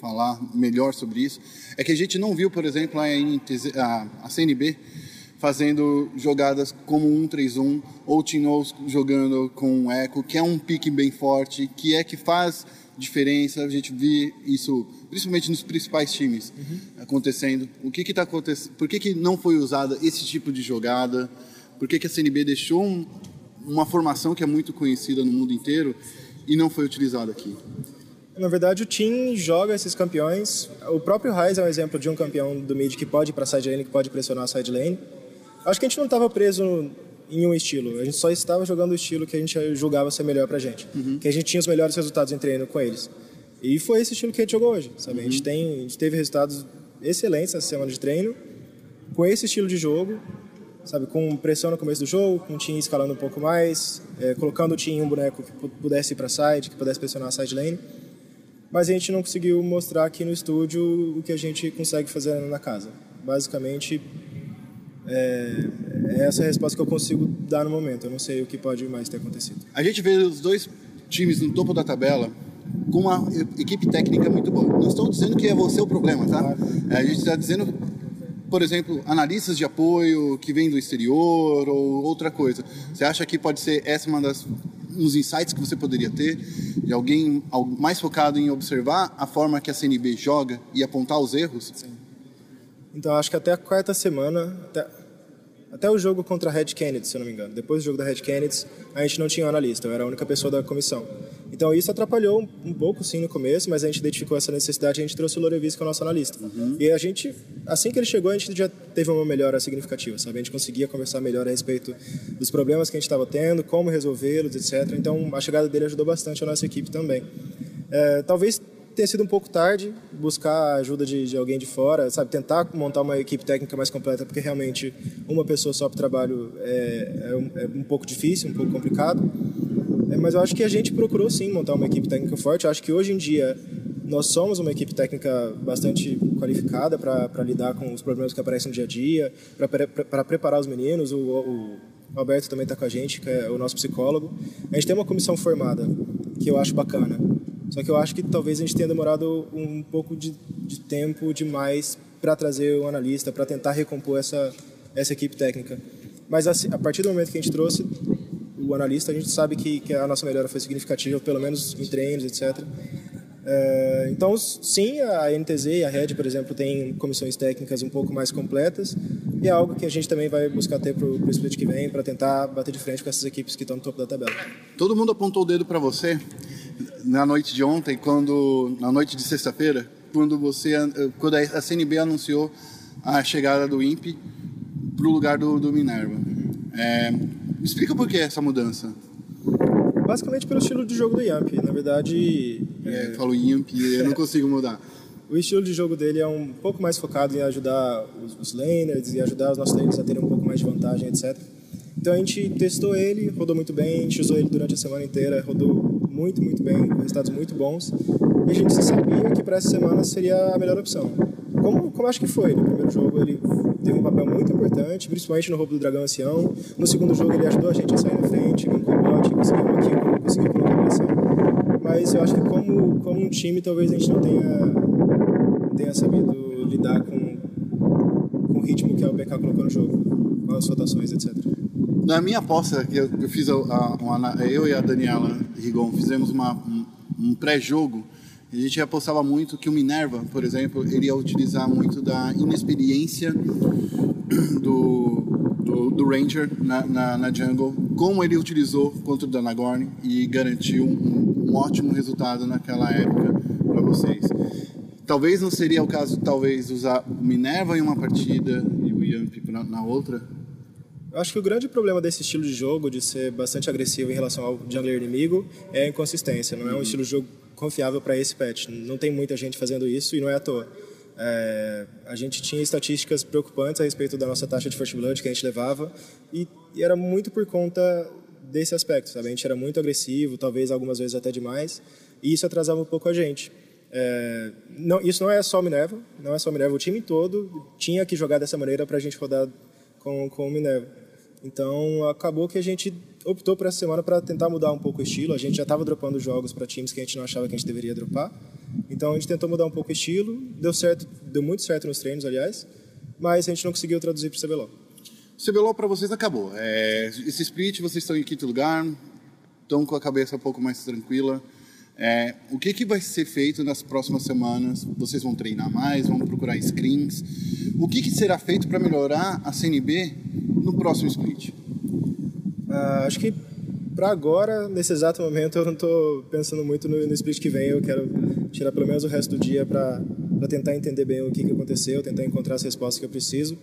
falar melhor sobre isso, é que a gente não viu, por exemplo, a, a, a CNB fazendo jogadas como um 3-1 ou Tinoz jogando com um eco, que é um pique bem forte, que é que faz diferença. A gente vê isso principalmente nos principais times uhum. acontecendo. O que está acontecendo? Por que, que não foi usada esse tipo de jogada? Por que, que a CNB deixou um, uma formação que é muito conhecida no mundo inteiro e não foi utilizada aqui? Na verdade, o Team joga esses campeões. O próprio Raiz é um exemplo de um campeão do mid que pode ir para a side lane, que pode pressionar a side lane. Acho que a gente não estava preso em um estilo. A gente só estava jogando o estilo que a gente julgava ser melhor pra gente. Uhum. Que a gente tinha os melhores resultados em treino com eles. E foi esse estilo que a gente jogou hoje, sabe? Uhum. A, gente uhum. tem, a gente teve resultados excelentes nessa semana de treino com esse estilo de jogo, sabe? Com pressão no começo do jogo, com o time escalando um pouco mais, é, colocando o time em um boneco que pudesse ir para side, que pudesse pressionar a side lane. Mas a gente não conseguiu mostrar aqui no estúdio o que a gente consegue fazer na casa. Basicamente, é, é essa a resposta que eu consigo dar no momento. Eu não sei o que pode mais ter acontecido. A gente vê os dois times no topo da tabela com uma equipe técnica muito boa. Não estou dizendo que é você o problema, tá? A gente está dizendo, por exemplo, analistas de apoio que vêm do exterior ou outra coisa. Você acha que pode ser essa uma das uns insights que você poderia ter de alguém mais focado em observar a forma que a CNB joga e apontar os erros? Sim. Então acho que até a quarta semana, até, até o jogo contra a Red Kennedy, se eu não me engano. Depois do jogo da Red Kennedy, a gente não tinha um analista, eu era a única pessoa da comissão. Então isso atrapalhou um, um pouco sim no começo, mas a gente identificou essa necessidade e a gente trouxe o Lorevis que é o nosso analista. Uhum. E a gente, assim que ele chegou, a gente já teve uma melhora significativa, sabe? A gente conseguia conversar melhor a respeito dos problemas que a gente estava tendo, como resolvê-los, etc. Então a chegada dele ajudou bastante a nossa equipe também. É, talvez tenha sido um pouco tarde buscar a ajuda de, de, alguém de fora, sabe? Tentar montar uma equipe técnica mais completa, porque realmente uma pessoa só para o trabalho é, é, um, é, um, pouco difícil, um pouco complicado. É, mas eu acho que a gente procurou sim montar uma equipe técnica forte. Eu acho que hoje em dia nós somos uma equipe técnica bastante qualificada para lidar com os problemas que aparecem no dia a dia, para preparar os meninos. O, o Alberto também está com a gente, que é o nosso psicólogo. A gente tem uma comissão formada, que eu acho bacana. Só que eu acho que talvez a gente tenha demorado um pouco de, de tempo demais para trazer o analista, para tentar recompor essa, essa equipe técnica. Mas assim, a partir do momento que a gente trouxe o analista, a gente sabe que, que a nossa melhora foi significativa, pelo menos em treinos, etc. É, então, sim, a NTZ e a Red, por exemplo, têm comissões técnicas um pouco mais completas e é algo que a gente também vai buscar ter para o split que vem, para tentar bater de frente com essas equipes que estão no topo da tabela. Todo mundo apontou o dedo para você na noite de ontem, quando na noite de sexta-feira, quando você quando a CNB anunciou a chegada do INPE para o lugar do, do Minerva. É, explica por que essa mudança. Basicamente pelo estilo de jogo do Yamp. Na verdade. É, é... falo Yamp eu não <laughs> consigo mudar. O estilo de jogo dele é um pouco mais focado em ajudar os, os laners e ajudar os nossos laners a terem um pouco mais de vantagem, etc. Então a gente testou ele, rodou muito bem, a gente usou ele durante a semana inteira, rodou muito, muito bem, com resultados muito bons. E a gente sabia que para essa semana seria a melhor opção. Como, como acho que foi, no primeiro jogo ele teve um papel muito importante, principalmente no roubo do dragão ancião. No segundo jogo ele ajudou a gente a sair na frente, ganhou bot, conseguiu um aqui, conseguiu colocar pressão. Mas eu acho que como, como um time talvez a gente não tenha, tenha sabido lidar com, com o ritmo que a BK colocou no jogo, com as rotações, etc. Na minha aposta, que eu, eu fiz, a, a, eu e a Daniela Rigon fizemos uma, um, um pré-jogo, a gente apostava muito que o Minerva, por exemplo, ele ia utilizar muito da inexperiência do, do, do Ranger na, na, na, jungle, como ele utilizou contra o Danagorn e garantiu um, um ótimo resultado naquela época para vocês. Talvez não seria o caso, talvez, usar o Minerva em uma partida e o Yamp na, na outra, eu acho que o grande problema desse estilo de jogo, de ser bastante agressivo em relação ao jungler inimigo, é a inconsistência. Não é um estilo de jogo confiável para esse patch. Não tem muita gente fazendo isso e não é à toa. É, a gente tinha estatísticas preocupantes a respeito da nossa taxa de First Blood que a gente levava e, e era muito por conta desse aspecto, sabe? A gente era muito agressivo, talvez algumas vezes até demais, e isso atrasava um pouco a gente. É, não, isso não é só Minerva, não é só Minerva, o time todo tinha que jogar dessa maneira para a gente rodar com, com Minerva. Então acabou que a gente optou por essa semana para tentar mudar um pouco o estilo. A gente já estava dropando jogos para times que a gente não achava que a gente deveria dropar. Então a gente tentou mudar um pouco o estilo, deu certo, deu muito certo nos treinos, aliás, mas a gente não conseguiu traduzir para o CBLOL. CBLOL para vocês acabou. É, esse split, vocês estão em quinto lugar, estão com a cabeça um pouco mais tranquila. É, o que, que vai ser feito nas próximas semanas? Vocês vão treinar mais, vão procurar screens? O que, que será feito para melhorar a CNB no próximo split? Ah, acho que para agora, nesse exato momento, eu não estou pensando muito no, no, split que vem. Eu quero tirar pelo menos o resto do dia para tentar entender bem o que, que aconteceu, tentar encontrar as respostas que eu preciso.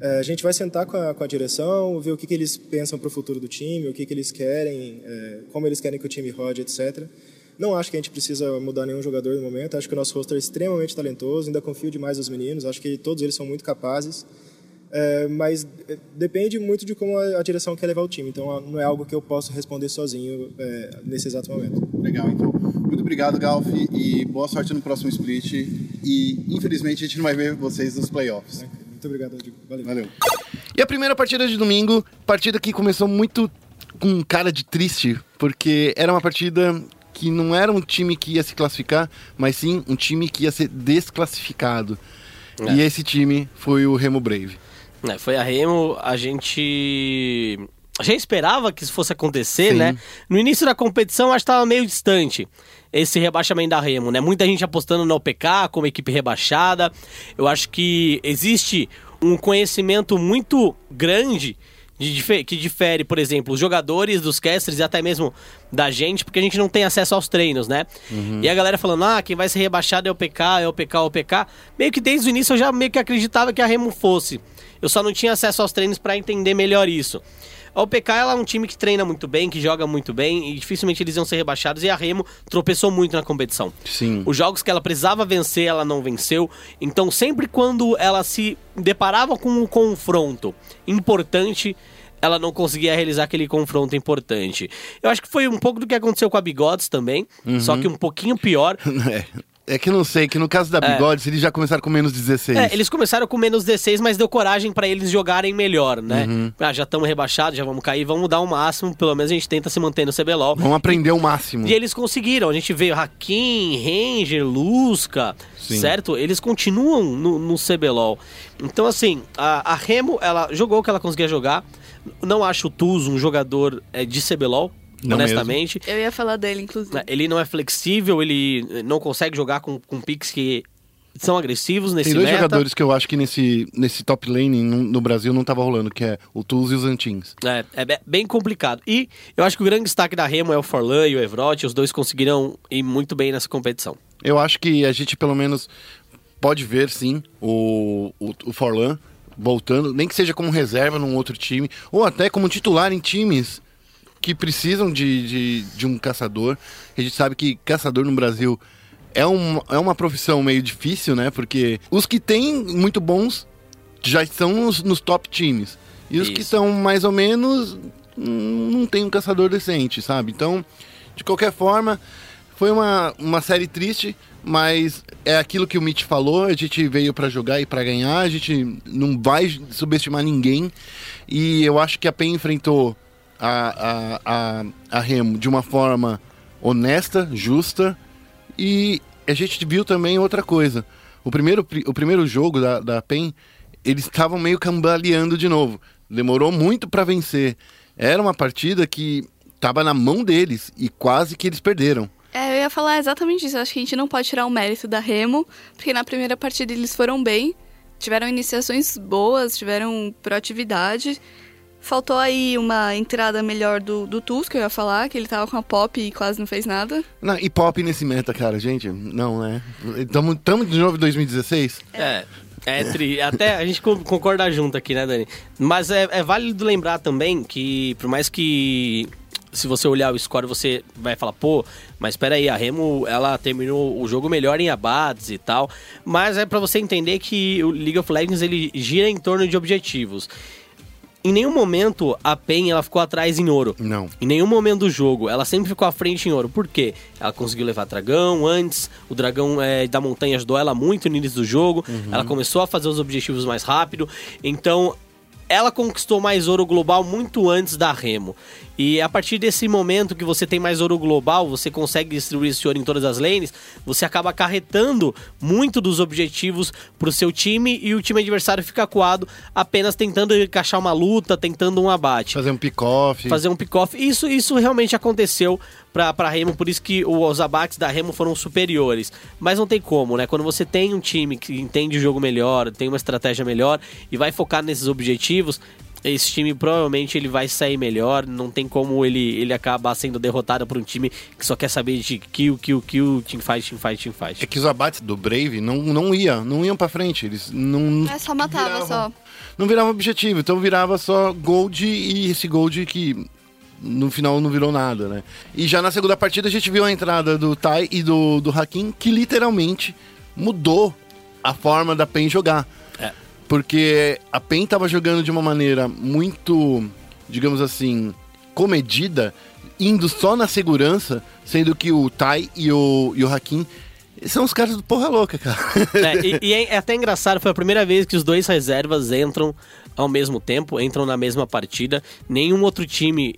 É, a gente vai sentar com a, com a direção, ver o que, que eles pensam para o futuro do time, o que, que eles querem, é, como eles querem que o time rode, etc. Não acho que a gente precisa mudar nenhum jogador no momento. Acho que o nosso roster é extremamente talentoso. Ainda confio demais nos meninos. Acho que todos eles são muito capazes. É, mas é, depende muito de como a, a, direção quer levar o time. Então não é algo que eu posso responder sozinho é, nesse exato momento. Legal, então. Muito obrigado, Galf, e boa sorte no próximo split. E infelizmente a gente não vai ver vocês nos playoffs. Muito obrigado, Rodrigo. Valeu. Valeu. E a primeira partida de domingo, partida que começou muito com cara de triste, porque era uma partida que não era um time que ia se classificar, mas sim um time que ia ser desclassificado. É. E esse time foi o Remo Brave. É, foi a Remo, a gente já esperava que isso fosse acontecer, sim. né? No início da competição, acho que estava meio distante esse rebaixamento da Remo, né? Muita gente apostando no OPK como equipe rebaixada. Eu acho que existe um conhecimento muito grande de, que difere, por exemplo, os jogadores dos casters e até mesmo da gente, porque a gente não tem acesso aos treinos, né? Uhum. E a galera falando, ah, quem vai ser rebaixado é o PK, é o PK, é o PK. Meio que desde o início eu já meio que acreditava que a Remo fosse. Eu só não tinha acesso aos treinos para entender melhor isso. A OPK ela é um time que treina muito bem, que joga muito bem e dificilmente eles iam ser rebaixados. E a Remo tropeçou muito na competição. Sim. Os jogos que ela precisava vencer, ela não venceu. Então, sempre quando ela se deparava com um confronto importante, ela não conseguia realizar aquele confronto importante. Eu acho que foi um pouco do que aconteceu com a Bigodes também, uhum. só que um pouquinho pior. <laughs> É. É que não sei, que no caso da Bigodes, é. eles já começaram com menos 16. É, eles começaram com menos 16, mas deu coragem para eles jogarem melhor, né? Uhum. Ah, já estamos rebaixados, já vamos cair, vamos dar o máximo, pelo menos a gente tenta se manter no CBLOL. Vamos aprender o máximo. E eles conseguiram, a gente veio Hakim, Ranger, Lusca, Sim. certo? Eles continuam no, no CBLOL. Então, assim, a, a Remo, ela jogou o que ela conseguia jogar. Não acho o Tuz um jogador é, de CBLOL, não honestamente. Mesmo. Eu ia falar dele, inclusive. Ele não é flexível, ele não consegue jogar com, com picks que são agressivos nesse Tem dois meta. jogadores que eu acho que nesse, nesse top lane no, no Brasil não tava rolando, que é o Tuz e os Antins. É, é bem complicado. E eu acho que o grande destaque da Remo é o Forlan e o Evrot, os dois conseguiram ir muito bem nessa competição. Eu acho que a gente pelo menos pode ver, sim, o, o, o Forlan voltando, nem que seja como reserva num outro time, ou até como titular em times que precisam de, de, de um caçador. A gente sabe que caçador no Brasil é, um, é uma profissão meio difícil, né? Porque os que têm muito bons já estão nos, nos top times. E os Isso. que são mais ou menos não tem um caçador decente, sabe? Então, de qualquer forma, foi uma, uma série triste, mas é aquilo que o Mitch falou, a gente veio para jogar e para ganhar, a gente não vai subestimar ninguém. E eu acho que a PEN enfrentou a, a, a, a Remo de uma forma honesta, justa, e a gente viu também outra coisa. O primeiro, o primeiro jogo da, da PEN, eles estavam meio cambaleando de novo. Demorou muito para vencer. Era uma partida que estava na mão deles e quase que eles perderam. É, eu ia falar exatamente isso. Eu acho que a gente não pode tirar o mérito da Remo, porque na primeira partida eles foram bem, tiveram iniciações boas, tiveram proatividade. Faltou aí uma entrada melhor do, do Tusk, eu ia falar, que ele tava com a Pop e quase não fez nada. Não, e Pop nesse meta, cara, gente, não, né? Tamo, tamo de novo em 2016? É. É, tri, até a gente concorda junto aqui, né, Dani? Mas é, é válido lembrar também que, por mais que se você olhar o score, você vai falar, pô, mas espera aí, a Remo, ela terminou o jogo melhor em abates e tal. Mas é para você entender que o League of Legends, ele gira em torno de objetivos em nenhum momento a PEN ela ficou atrás em ouro. Não. Em nenhum momento do jogo. Ela sempre ficou à frente em ouro. Por quê? Ela conseguiu levar dragão antes. O dragão é, da montanha ajudou ela muito no início do jogo. Ela começou a fazer os objetivos mais rápido. Então, ela conquistou mais ouro global muito antes da Remo. E a partir desse momento que você tem mais ouro global, você consegue distribuir esse ouro em todas as lanes, você acaba acarretando muito dos objetivos pro seu time e o time adversário fica acuado apenas tentando encaixar uma luta, tentando um abate Fazer um pick-off. fazer um pick-off. Isso, isso realmente aconteceu pra, pra Remo, por isso que os abates da Remo foram superiores. Mas não tem como, né? Quando você tem um time que entende o jogo melhor, tem uma estratégia melhor e vai focar nesses objetivos, esse time provavelmente ele vai sair melhor. Não tem como ele, ele acabar sendo derrotado por um time que só quer saber de kill, kill, kill, teamfight, teamfight, teamfight. É que os abates do Brave não, não iam, não iam pra frente. Eles não. É, só matava viravam- só. Não virava objetivo, então virava só gold e esse gold que no final não virou nada, né? E já na segunda partida a gente viu a entrada do Tai e do, do Hakim que literalmente mudou a forma da PEN jogar. É. Porque a PEN tava jogando de uma maneira muito, digamos assim, comedida, indo só na segurança, sendo que o Tai e o, e o Hakim são os caras do porra louca, cara. É, e, <laughs> e é até engraçado, foi a primeira vez que os dois reservas entram ao mesmo tempo, entram na mesma partida. Nenhum outro time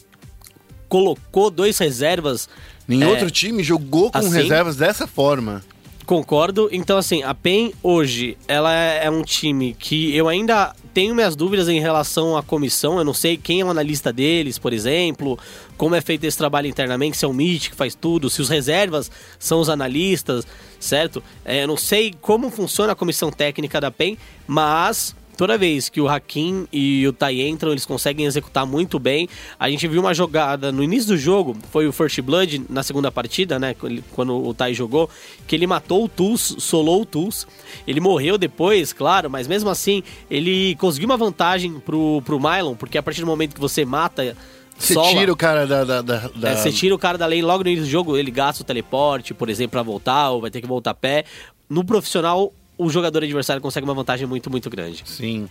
colocou dois reservas. Nenhum É. outro time jogou com Assim? reservas dessa forma. Concordo. Então, assim, a PEN hoje, ela é um time que eu ainda tenho minhas dúvidas em relação à comissão. Eu não sei quem é o analista deles, por exemplo, como é feito esse trabalho internamente, se é o MIT que faz tudo, se os reservas são os analistas, certo? É, eu não sei como funciona a comissão técnica da PEN, mas toda vez que o Hakim e o Tai entram, eles conseguem executar muito bem. A gente viu uma jogada no início do jogo, foi o First Blood na segunda partida, né? Quando o Tai jogou, que ele matou o Tools, solou o Tools. Ele morreu depois, claro, mas mesmo assim, ele conseguiu uma vantagem pro, pro Mylon, porque a partir do momento que você mata. Você tira o cara da. da, da- da- é, você tira o cara da lane logo no início do jogo, ele gasta o teleporte, por exemplo, pra voltar, ou vai ter que voltar a pé. No profissional, o jogador adversário consegue uma vantagem muito, muito grande. Sim.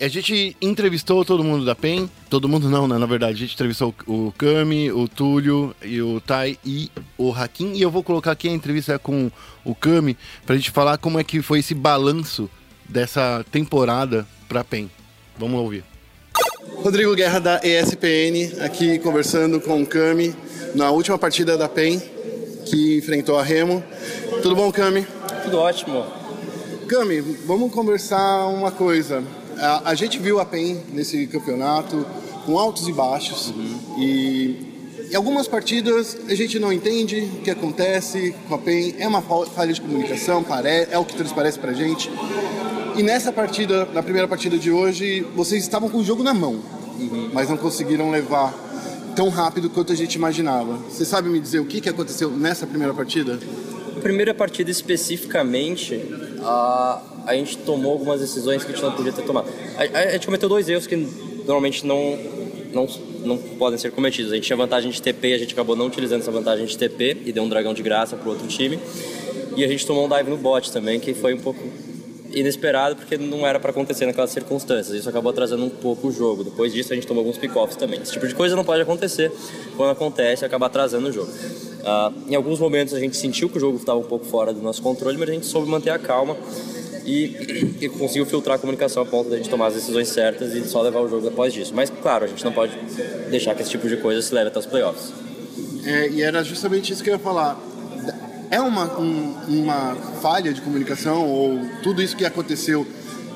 A gente entrevistou todo mundo da PEN. Todo mundo não, né? Na verdade, a gente entrevistou o Kami, o Túlio, e o Tai e o Hakim. E eu vou colocar aqui a entrevista com o Kami pra gente falar como é que foi esse balanço dessa temporada pra PEN. Vamos ouvir. Rodrigo Guerra da ESPN, aqui conversando com o Kami na última partida da PEN, que enfrentou a Remo. Tudo bom, Kami? Tudo ótimo. Cami, vamos conversar uma coisa. A, a gente viu a PEN nesse campeonato com altos e baixos e em algumas partidas a gente não entende o que acontece com a PEN. É uma fal- falha de comunicação, é o que transparece pra gente. E nessa partida, na primeira partida de hoje, vocês estavam com o jogo na mão, mas não conseguiram levar tão rápido quanto a gente imaginava. Você sabe me dizer o que, que aconteceu nessa primeira partida? Na primeira partida especificamente, a, a gente tomou algumas decisões que a gente não podia ter tomado. A, a- gente cometeu dois erros que normalmente não, não, não podem ser cometidos. A gente tinha vantagem de TP a gente acabou não utilizando essa vantagem de TP e deu um dragão de graça pro outro time. E a gente tomou um dive no bot também, que foi um pouco inesperado porque não era para acontecer naquelas circunstâncias. Isso acabou atrasando um pouco o jogo. Depois disso a gente tomou alguns pick-offs também. Esse tipo de coisa não pode acontecer. Quando acontece, acaba atrasando o jogo. Ah, em alguns momentos a gente sentiu que o jogo estava um pouco fora do nosso controle, mas a gente soube manter a calma e, e conseguiu filtrar a comunicação a ponto de tomar as decisões certas e só levar o jogo depois disso. Mas claro, a gente não pode deixar que esse tipo de coisa se leve até os playoffs. É, e era justamente isso que eu ia falar. É uma, um- uma falha de comunicação ou tudo isso que aconteceu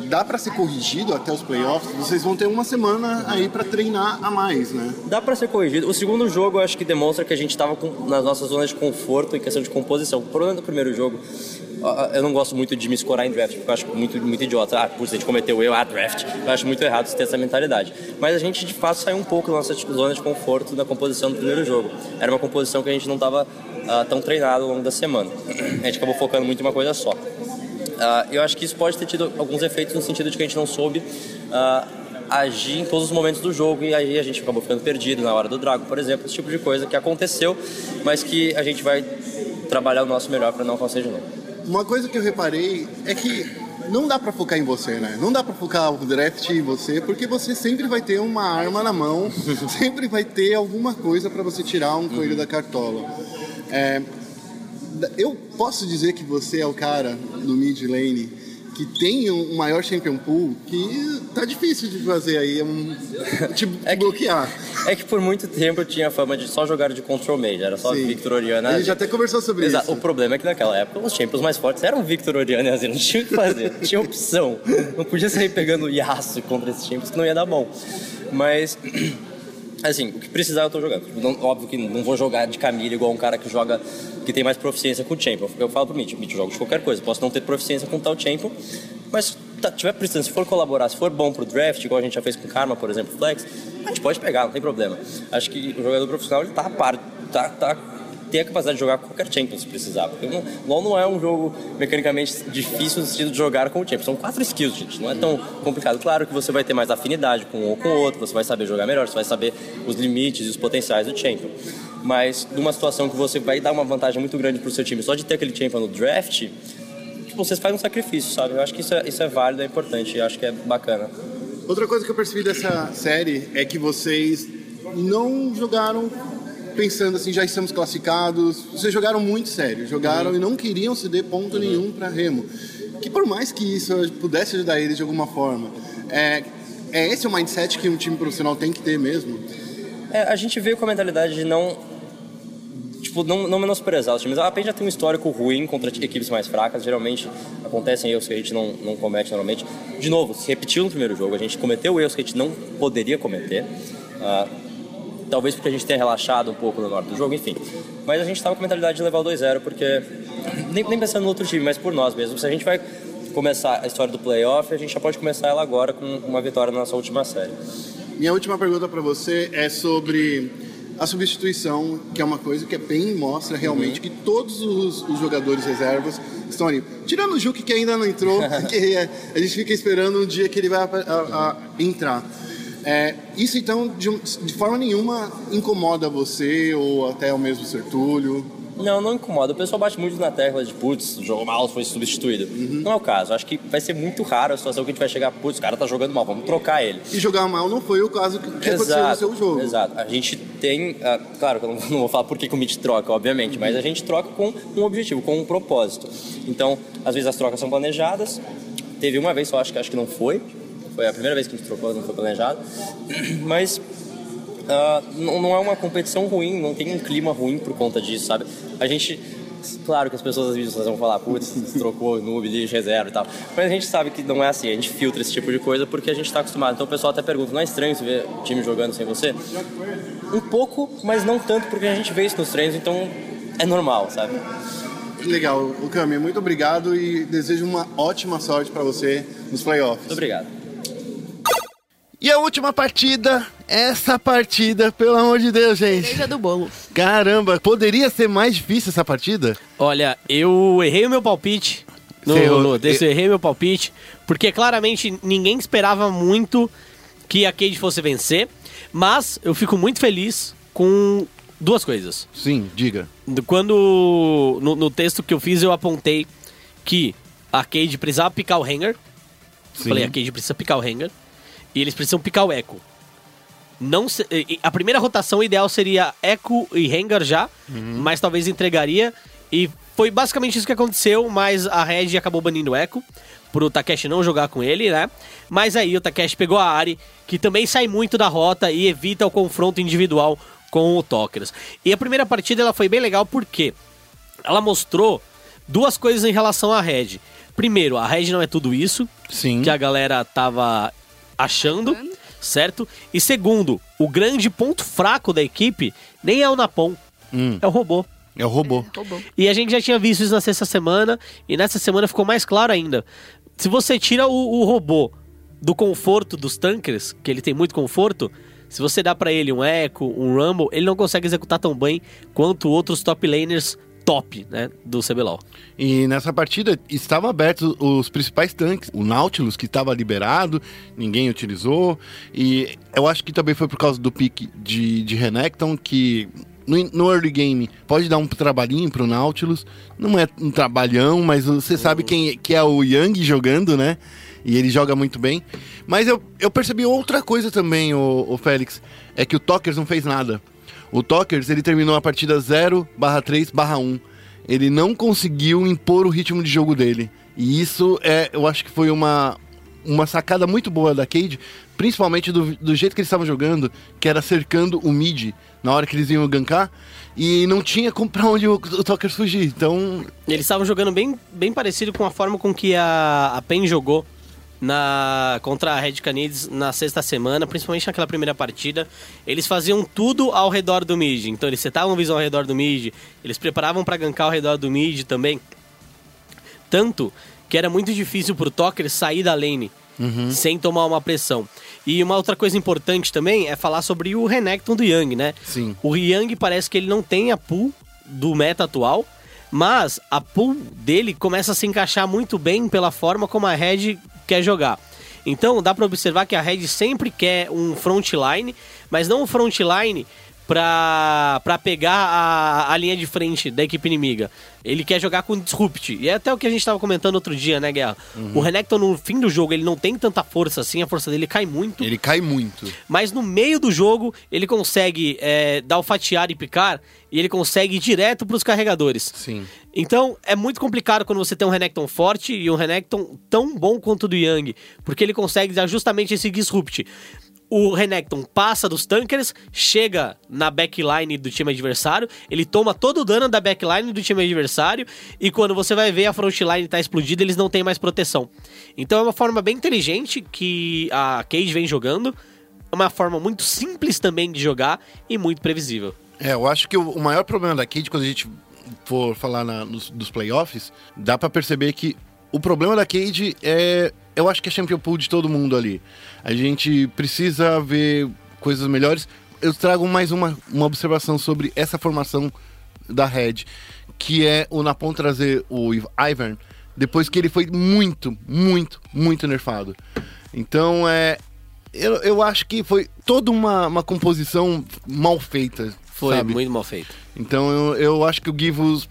dá para ser corrigido até os playoffs? Vocês vão ter uma semana aí para treinar a mais, né? Dá pra ser corrigido. O segundo jogo eu acho que demonstra que a gente tava com, nas nossas zonas de conforto em questão de composição. O problema do primeiro jogo, eu não gosto muito de me escorar em draft, porque eu acho muito, muito idiota. Ah, por a gente cometeu eu, ah, draft. Eu acho muito errado você ter essa mentalidade. Mas a gente de fato saiu um pouco da nossa zona de conforto da composição do primeiro jogo. Era uma composição que a gente não tava ah, tão treinado ao longo da semana. A gente acabou focando muito em uma coisa só. Ah, eu acho que isso pode ter tido alguns efeitos no sentido de que a gente não soube ah, agir em todos os momentos do jogo e aí a gente acabou ficando perdido na hora do Drago, por exemplo, esse tipo de coisa que aconteceu, mas que a gente vai trabalhar o nosso melhor para não acontecer de novo. Uma coisa que eu reparei é que não dá pra focar em você, né? Não dá pra focar o draft em você, porque você sempre vai ter uma arma na mão, <laughs> sempre vai ter alguma coisa pra você tirar um coelho da cartola. É, eu posso dizer que você é o cara no mid lane que tem um maior champion pool que tá difícil de fazer aí, é um, <laughs> te bloquear. É que por muito tempo eu tinha a fama de só jogar de control mage, era só Sim. Victor Oriana. A gente já até conversou sobre Exato. isso. O problema é que naquela época os champions mais fortes eram Victor Oriana e Azir, não tinha o que fazer, não tinha opção. Não podia sair pegando Yasuo contra esses champions que não ia dar bom. Mas, assim, o que precisar eu tô jogando. Não- óbvio que não vou jogar de Camille igual um cara que joga, que tem mais proficiência com o champion. Eu falo pro Mitch, Mitch, eu jogo de qualquer coisa, posso não ter proficiência com tal champion, mas tá- tiver precisando, se for colaborar, se for bom pro draft, igual a gente já fez com Karma, por exemplo, Flex, a gente pode pegar, não tem problema. Acho que o jogador profissional, ele tá a par, tá, tá tem a capacidade de jogar qualquer champion se precisar. Porque não, LoL não é um jogo mecanicamente difícil no sentido de jogar com o champion. São quatro skills, gente. Não é tão complicado. Claro que você vai ter mais afinidade com um ou com o outro, você vai saber jogar melhor, você vai saber os limites e os potenciais do champion. Mas numa situação que você vai dar uma vantagem muito grande pro seu time só de ter aquele champion no draft, tipo, vocês fazem um sacrifício, sabe? Eu acho que isso é, isso é válido, é importante, eu acho que é bacana. Outra coisa que eu percebi dessa série é que vocês não jogaram pensando assim, já estamos classificados. Vocês jogaram muito sério, jogaram e não queriam ceder ponto nenhum para Remo. Que por mais que isso pudesse ajudar eles de alguma forma, é, é esse o mindset que um time profissional tem que ter mesmo? É, a gente veio com a mentalidade de não. Tipo, não, não menosprezar os times. A PEN já tem um histórico ruim contra equipes mais fracas. Geralmente acontecem erros que a gente não, não comete normalmente. De novo, se repetiu no primeiro jogo. A gente cometeu erros que a gente não poderia cometer. Ah, talvez porque a gente tenha relaxado um pouco no norte do jogo, enfim. Mas a gente estava com a mentalidade de levar o 2-0, porque. Nem, nem pensando no outro time, mas por nós mesmos. Se a gente vai começar a história do playoff, a gente já pode começar ela agora com uma vitória na nossa última série. Minha última pergunta para você é sobre a substituição, que é uma coisa que a PEN mostra realmente que todos os, os jogadores reservas estão ali. Tirando o Juque que ainda não entrou, <laughs> que é- a gente fica esperando um dia que ele vai a- a- a entrar. É, isso então de, de forma nenhuma incomoda você ou até o mesmo Sertúlio? Não, não incomoda. O pessoal bate muito na tecla de, putz, jogou mal, foi substituído. Não é o caso. Acho que vai ser muito raro a situação que a gente vai chegar, putz, o cara tá jogando mal, vamos trocar ele. E jogar mal não foi o caso que, que aconteceu no seu jogo. Exato. A gente tem, ah, claro que eu não, <laughs> não vou falar por que que o Mitch troca, obviamente, mas a gente troca com um objetivo, com um propósito. Então, às vezes as trocas são planejadas. Teve uma vez só, acho que acho que não foi. Foi a primeira vez que a gente trocou, não foi planejado. <clears throat> Mas ah, não, é uma competição ruim, não tem um clima ruim por conta disso, sabe? A gente. Claro que as pessoas às vezes vão falar, putz, <laughs> trocou noob, lixo, reserva e tal. Mas a gente sabe que não é assim, a gente filtra esse tipo de coisa porque a gente está acostumado. Então o pessoal até pergunta, não é estranho você ver o time jogando sem você? Um pouco, mas não tanto porque a gente vê isso nos treinos, então é normal, sabe? Legal, o Cami, muito obrigado e desejo uma ótima sorte para você nos playoffs. Muito obrigado. E a última partida, essa partida, pelo amor de Deus, gente. Cereja do bolo. Caramba, poderia ser mais difícil essa partida? Olha, eu errei o meu palpite. No, Você errou- no desse eu errei meu palpite. Porque claramente ninguém esperava muito que a Cade fosse vencer. Mas eu fico muito feliz com duas coisas. Sim, diga. Quando no, no texto que eu fiz eu apontei que a Cade precisava picar o Hanger. Sim. Falei, a Cade precisa picar o Hanger. E eles precisam picar o Echo. Não se- a primeira rotação ideal seria Echo e Rengar já, mas talvez entregaria. E foi basicamente isso que aconteceu, mas a Red acabou banindo o Echo pro Takeshi não jogar com ele, né? Mas aí o Takeshi pegou a Ari, que também sai muito da rota e evita o confronto individual com o Tokers. E a primeira partida ela foi bem legal porque ela mostrou duas coisas em relação à Red. Primeiro, a Red não é tudo isso Sim. que a galera tava achando, certo? E segundo, o grande ponto fraco da equipe nem é o Napon, Hum, é o robô. é o robô. Roubou. E a gente já tinha visto isso na sexta semana, e nessa semana ficou mais claro ainda. Se você tira o, o robô do conforto dos tankers, que ele tem muito conforto, se você dá pra ele um Echo, um Rumble, ele não consegue executar tão bem quanto outros top laners top, né, do CBLOL. E nessa partida estavam abertos os principais tanques. O Nautilus, que estava liberado, ninguém utilizou. E eu acho que também foi por causa do pique de, de Renekton, que no, no early game pode dar um trabalhinho pro Nautilus. Não é um trabalhão, mas você sabe quem que é o Yang jogando, né? E ele joga muito bem. Mas eu, eu percebi outra coisa também, o, o Félix. É que o Tokers não fez nada. O Tokers, ele terminou a partida 0 barra 3 barra 1. Ele não conseguiu impor o ritmo de jogo dele. E isso é, eu acho que foi uma, uma sacada muito boa da Cade, principalmente do, do jeito que eles estavam jogando, que era cercando o mid na hora que eles iam gankar, e não tinha como pra onde o, o Tokers fugir. Então, Eles estavam jogando bem, bem parecido com a forma com que a, a PEN jogou na contra a Red Canids na sexta semana, principalmente naquela primeira partida. Eles faziam tudo ao redor do mid. Então eles setavam visão ao redor do mid, eles preparavam pra gankar ao redor do mid também. Tanto que era muito difícil pro Toker sair da lane sem tomar uma pressão. E uma outra coisa importante também é falar sobre o Renekton do Yang, né? Sim. O Yang parece que ele não tem a pool do meta atual, mas a pool dele começa a se encaixar muito bem pela forma como a Red quer jogar. Então dá pra observar que a Red sempre quer um frontline, mas não um frontline pra, pra pegar a, a linha de frente da equipe inimiga. Ele quer jogar com disrupt. E é até o que a gente tava comentando outro dia, né, Guerra? O Renekton no fim do jogo, ele não tem tanta força assim, a força dele cai muito. ele cai muito. Mas no meio do jogo, ele consegue é, dar o fatiar e picar e ele consegue ir direto pros carregadores. Sim. Então é muito complicado quando você tem um Renekton forte e um Renekton tão bom quanto o do Yang, porque ele consegue dar justamente esse disrupt. O Renekton passa dos tankers, chega na backline do time adversário, ele toma todo o dano da backline do time adversário e quando você vai ver a frontline tá explodida, eles não têm mais proteção. Então é uma forma bem inteligente que a Cage vem jogando, é uma forma muito simples também de jogar e muito previsível. É, eu acho que o, maior problema da Cade, quando a gente for falar na- nos, dos playoffs, dá pra perceber que o problema da Cade é. Eu acho que é champion pool de todo mundo ali. A gente precisa ver coisas melhores. Eu trago mais uma, uma observação sobre essa formação da Red, que é o Napon trazer o Ivern depois que ele foi muito, muito, muito nerfado. Então é. Eu, eu acho que foi toda uma, uma composição mal feita. Foi sabe? muito mal feito. Então eu, eu acho que o Givos.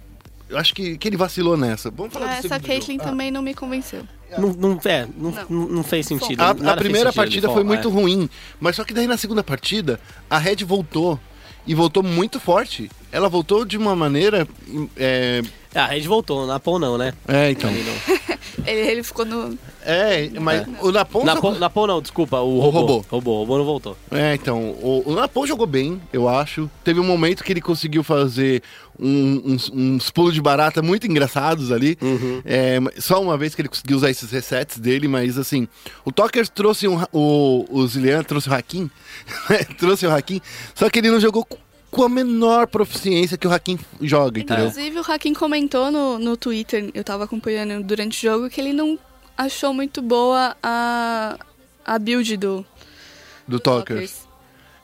Eu acho que, que ele vacilou nessa. Vamos falar do Essa segundo Caitlyn também não me convenceu. Não, não, é, não, não. não fez sentido. A, a primeira sentido, partida foi muito é. ruim, mas só que daí na segunda partida a Red voltou e voltou muito forte. Ela voltou de uma maneira. É, É, a Red voltou, na Pon não, né? é então. <laughs> Ele, ele ficou no. É, mas o Napon. Na jogou- Pon, na Pon não, desculpa, o O robô. robô. Robô, o robô não voltou. É, então, o, o Napon jogou bem, eu acho. Teve um momento que ele conseguiu fazer um- uns, uns pulos de barata muito engraçados ali. É, só uma vez que ele conseguiu usar esses resets dele, mas assim, o Tokers trouxe um, o, o Zilian trouxe o Hakim, <laughs> trouxe o Hakim, só que ele não jogou com- a menor proficiência que o Hakim joga, entendeu? Inclusive, o Hakim comentou no, no Twitter, eu tava acompanhando durante o jogo, que ele não achou muito boa a, a build do Do Tokers.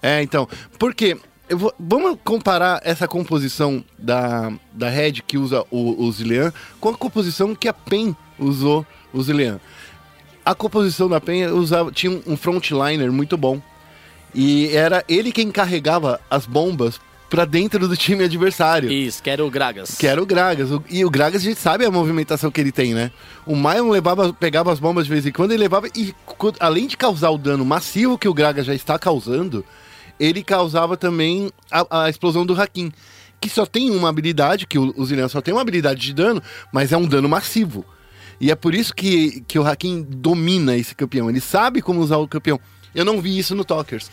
É, então, porque vou- vamos comparar essa composição da, da Red que usa o, o Zilean com a composição que a PEN usou o Zilean. A composição da PEN usava, tinha um frontliner muito bom. E era ele quem carregava as bombas pra dentro do time adversário. Isso, que era o Gragas. Que era o Gragas. E o Gragas a gente sabe a movimentação que ele tem, né? O Maion levava, pegava as bombas de vez em quando, ele levava. E além de causar o dano massivo que o Gragas já está causando, ele causava também a, a explosão do Hakim. Que só tem uma habilidade, que o, o Zilean só tem uma habilidade de dano, mas é um dano massivo. E é por isso que, que o Hakim domina esse campeão. Ele sabe como usar o campeão. Eu não vi isso no Tokers.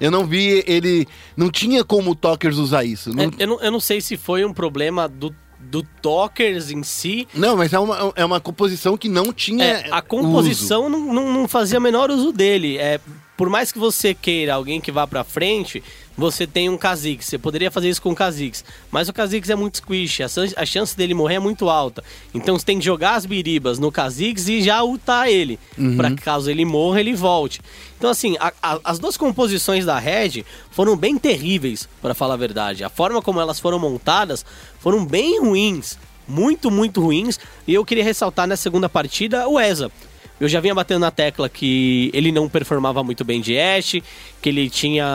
Eu não vi ele. Não tinha como o Tokers usar isso. Não- É, eu, não, eu não sei se foi um problema do, do Tokers em si. Não, mas é uma, é uma composição que não tinha. É, a composição não, não, não fazia menor uso dele. É, por mais que você queira alguém que vá pra frente, você tem um Kha'Zix. Você poderia fazer isso com o Kha'Zix. Mas o Kha'Zix é muito squish. A, chance dele morrer é muito alta. Então você tem que jogar as biribas no Kha'Zix e já ultar ele. Pra que caso ele morra, ele volte. Então assim, a- a- as duas composições da Red foram bem terríveis, pra falar a verdade. A forma como elas foram montadas foram bem ruins. Muito, muito ruins. E eu queria ressaltar na segunda partida o Eza. Eu já vinha batendo na tecla que ele não performava muito bem de Ashe, que ele tinha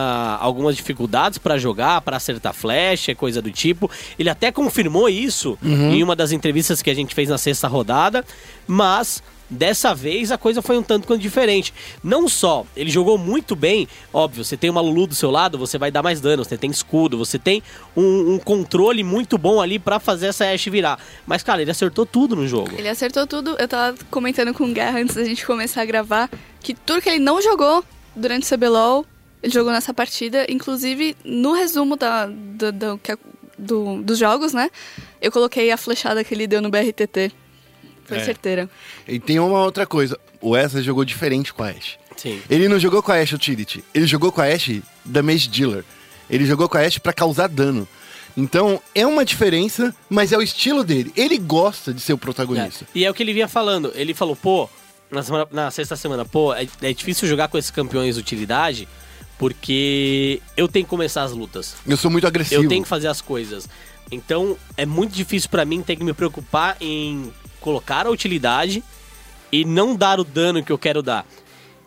algumas dificuldades para jogar, para acertar flecha, coisa do tipo. Ele até confirmou isso Uhum. em uma das entrevistas que a gente fez na sexta rodada, mas Dessa vez a coisa foi um tanto quanto diferente. Não só ele jogou muito bem, óbvio, você tem uma Lulu do seu lado, você vai dar mais dano, você tem escudo, você tem um, um controle muito bom ali pra fazer essa Ashe virar. Mas, cara, ele acertou tudo no jogo. Ele acertou tudo. Eu tava comentando com o Guerra antes da gente começar a gravar que tudo que ele não jogou durante o CBLOL, ele jogou nessa partida. Inclusive, no resumo da, do- do- que a- do- dos jogos, né? Eu coloquei a flechada que ele deu no BRTT. Foi É. certeira. E tem uma outra coisa. O Wesley jogou diferente com a Ashe. Sim. Ele não jogou com a Ashe Utility. Ele jogou com a Ashe Damage Dealer. Ele jogou com a Ashe pra causar dano. Então, é uma diferença, mas é o estilo dele. Ele gosta de ser o protagonista. E é o que ele vinha falando. Ele falou, pô, na, semana- na sexta semana, pô, é, é difícil jogar com esses campeões de utilidade porque eu tenho que começar as lutas. Eu sou muito agressivo. Eu tenho que fazer as coisas. Então é muito difícil pra mim ter que me preocupar em colocar a utilidade e não dar o dano que eu quero dar.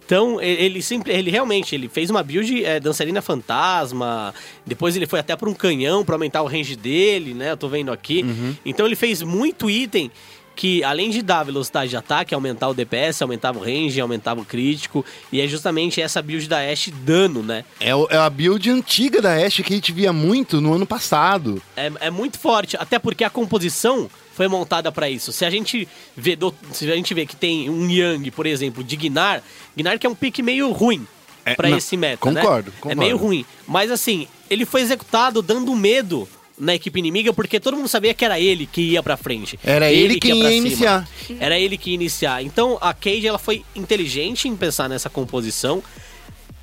Então ele sempre, ele realmente, ele fez uma build é, dançarina fantasma. Depois ele foi até para um canhão para aumentar o range dele, né? Eu tô vendo aqui. Então ele fez muito item que além de dar velocidade de ataque, aumentar o DPS, aumentava o range, aumentava o crítico, e é justamente essa build da Ashe dano, né? É, o- é a build antiga da Ashe que a gente via muito no ano passado. É, é muito forte, até porque a composição foi montada pra isso. Se a gente vê do- se a gente vê que tem um Yang, por exemplo, de Gnar, Gnar que é um pique meio ruim É, não, esse meta, concordo, né? concordo. É meio ruim, mas assim, ele foi executado dando medo na equipe inimiga porque todo mundo sabia que era ele que ia pra frente. Era ele quem pra ia cima. iniciar. Era ele que ia iniciar. Então a Cade ela foi inteligente em pensar nessa composição,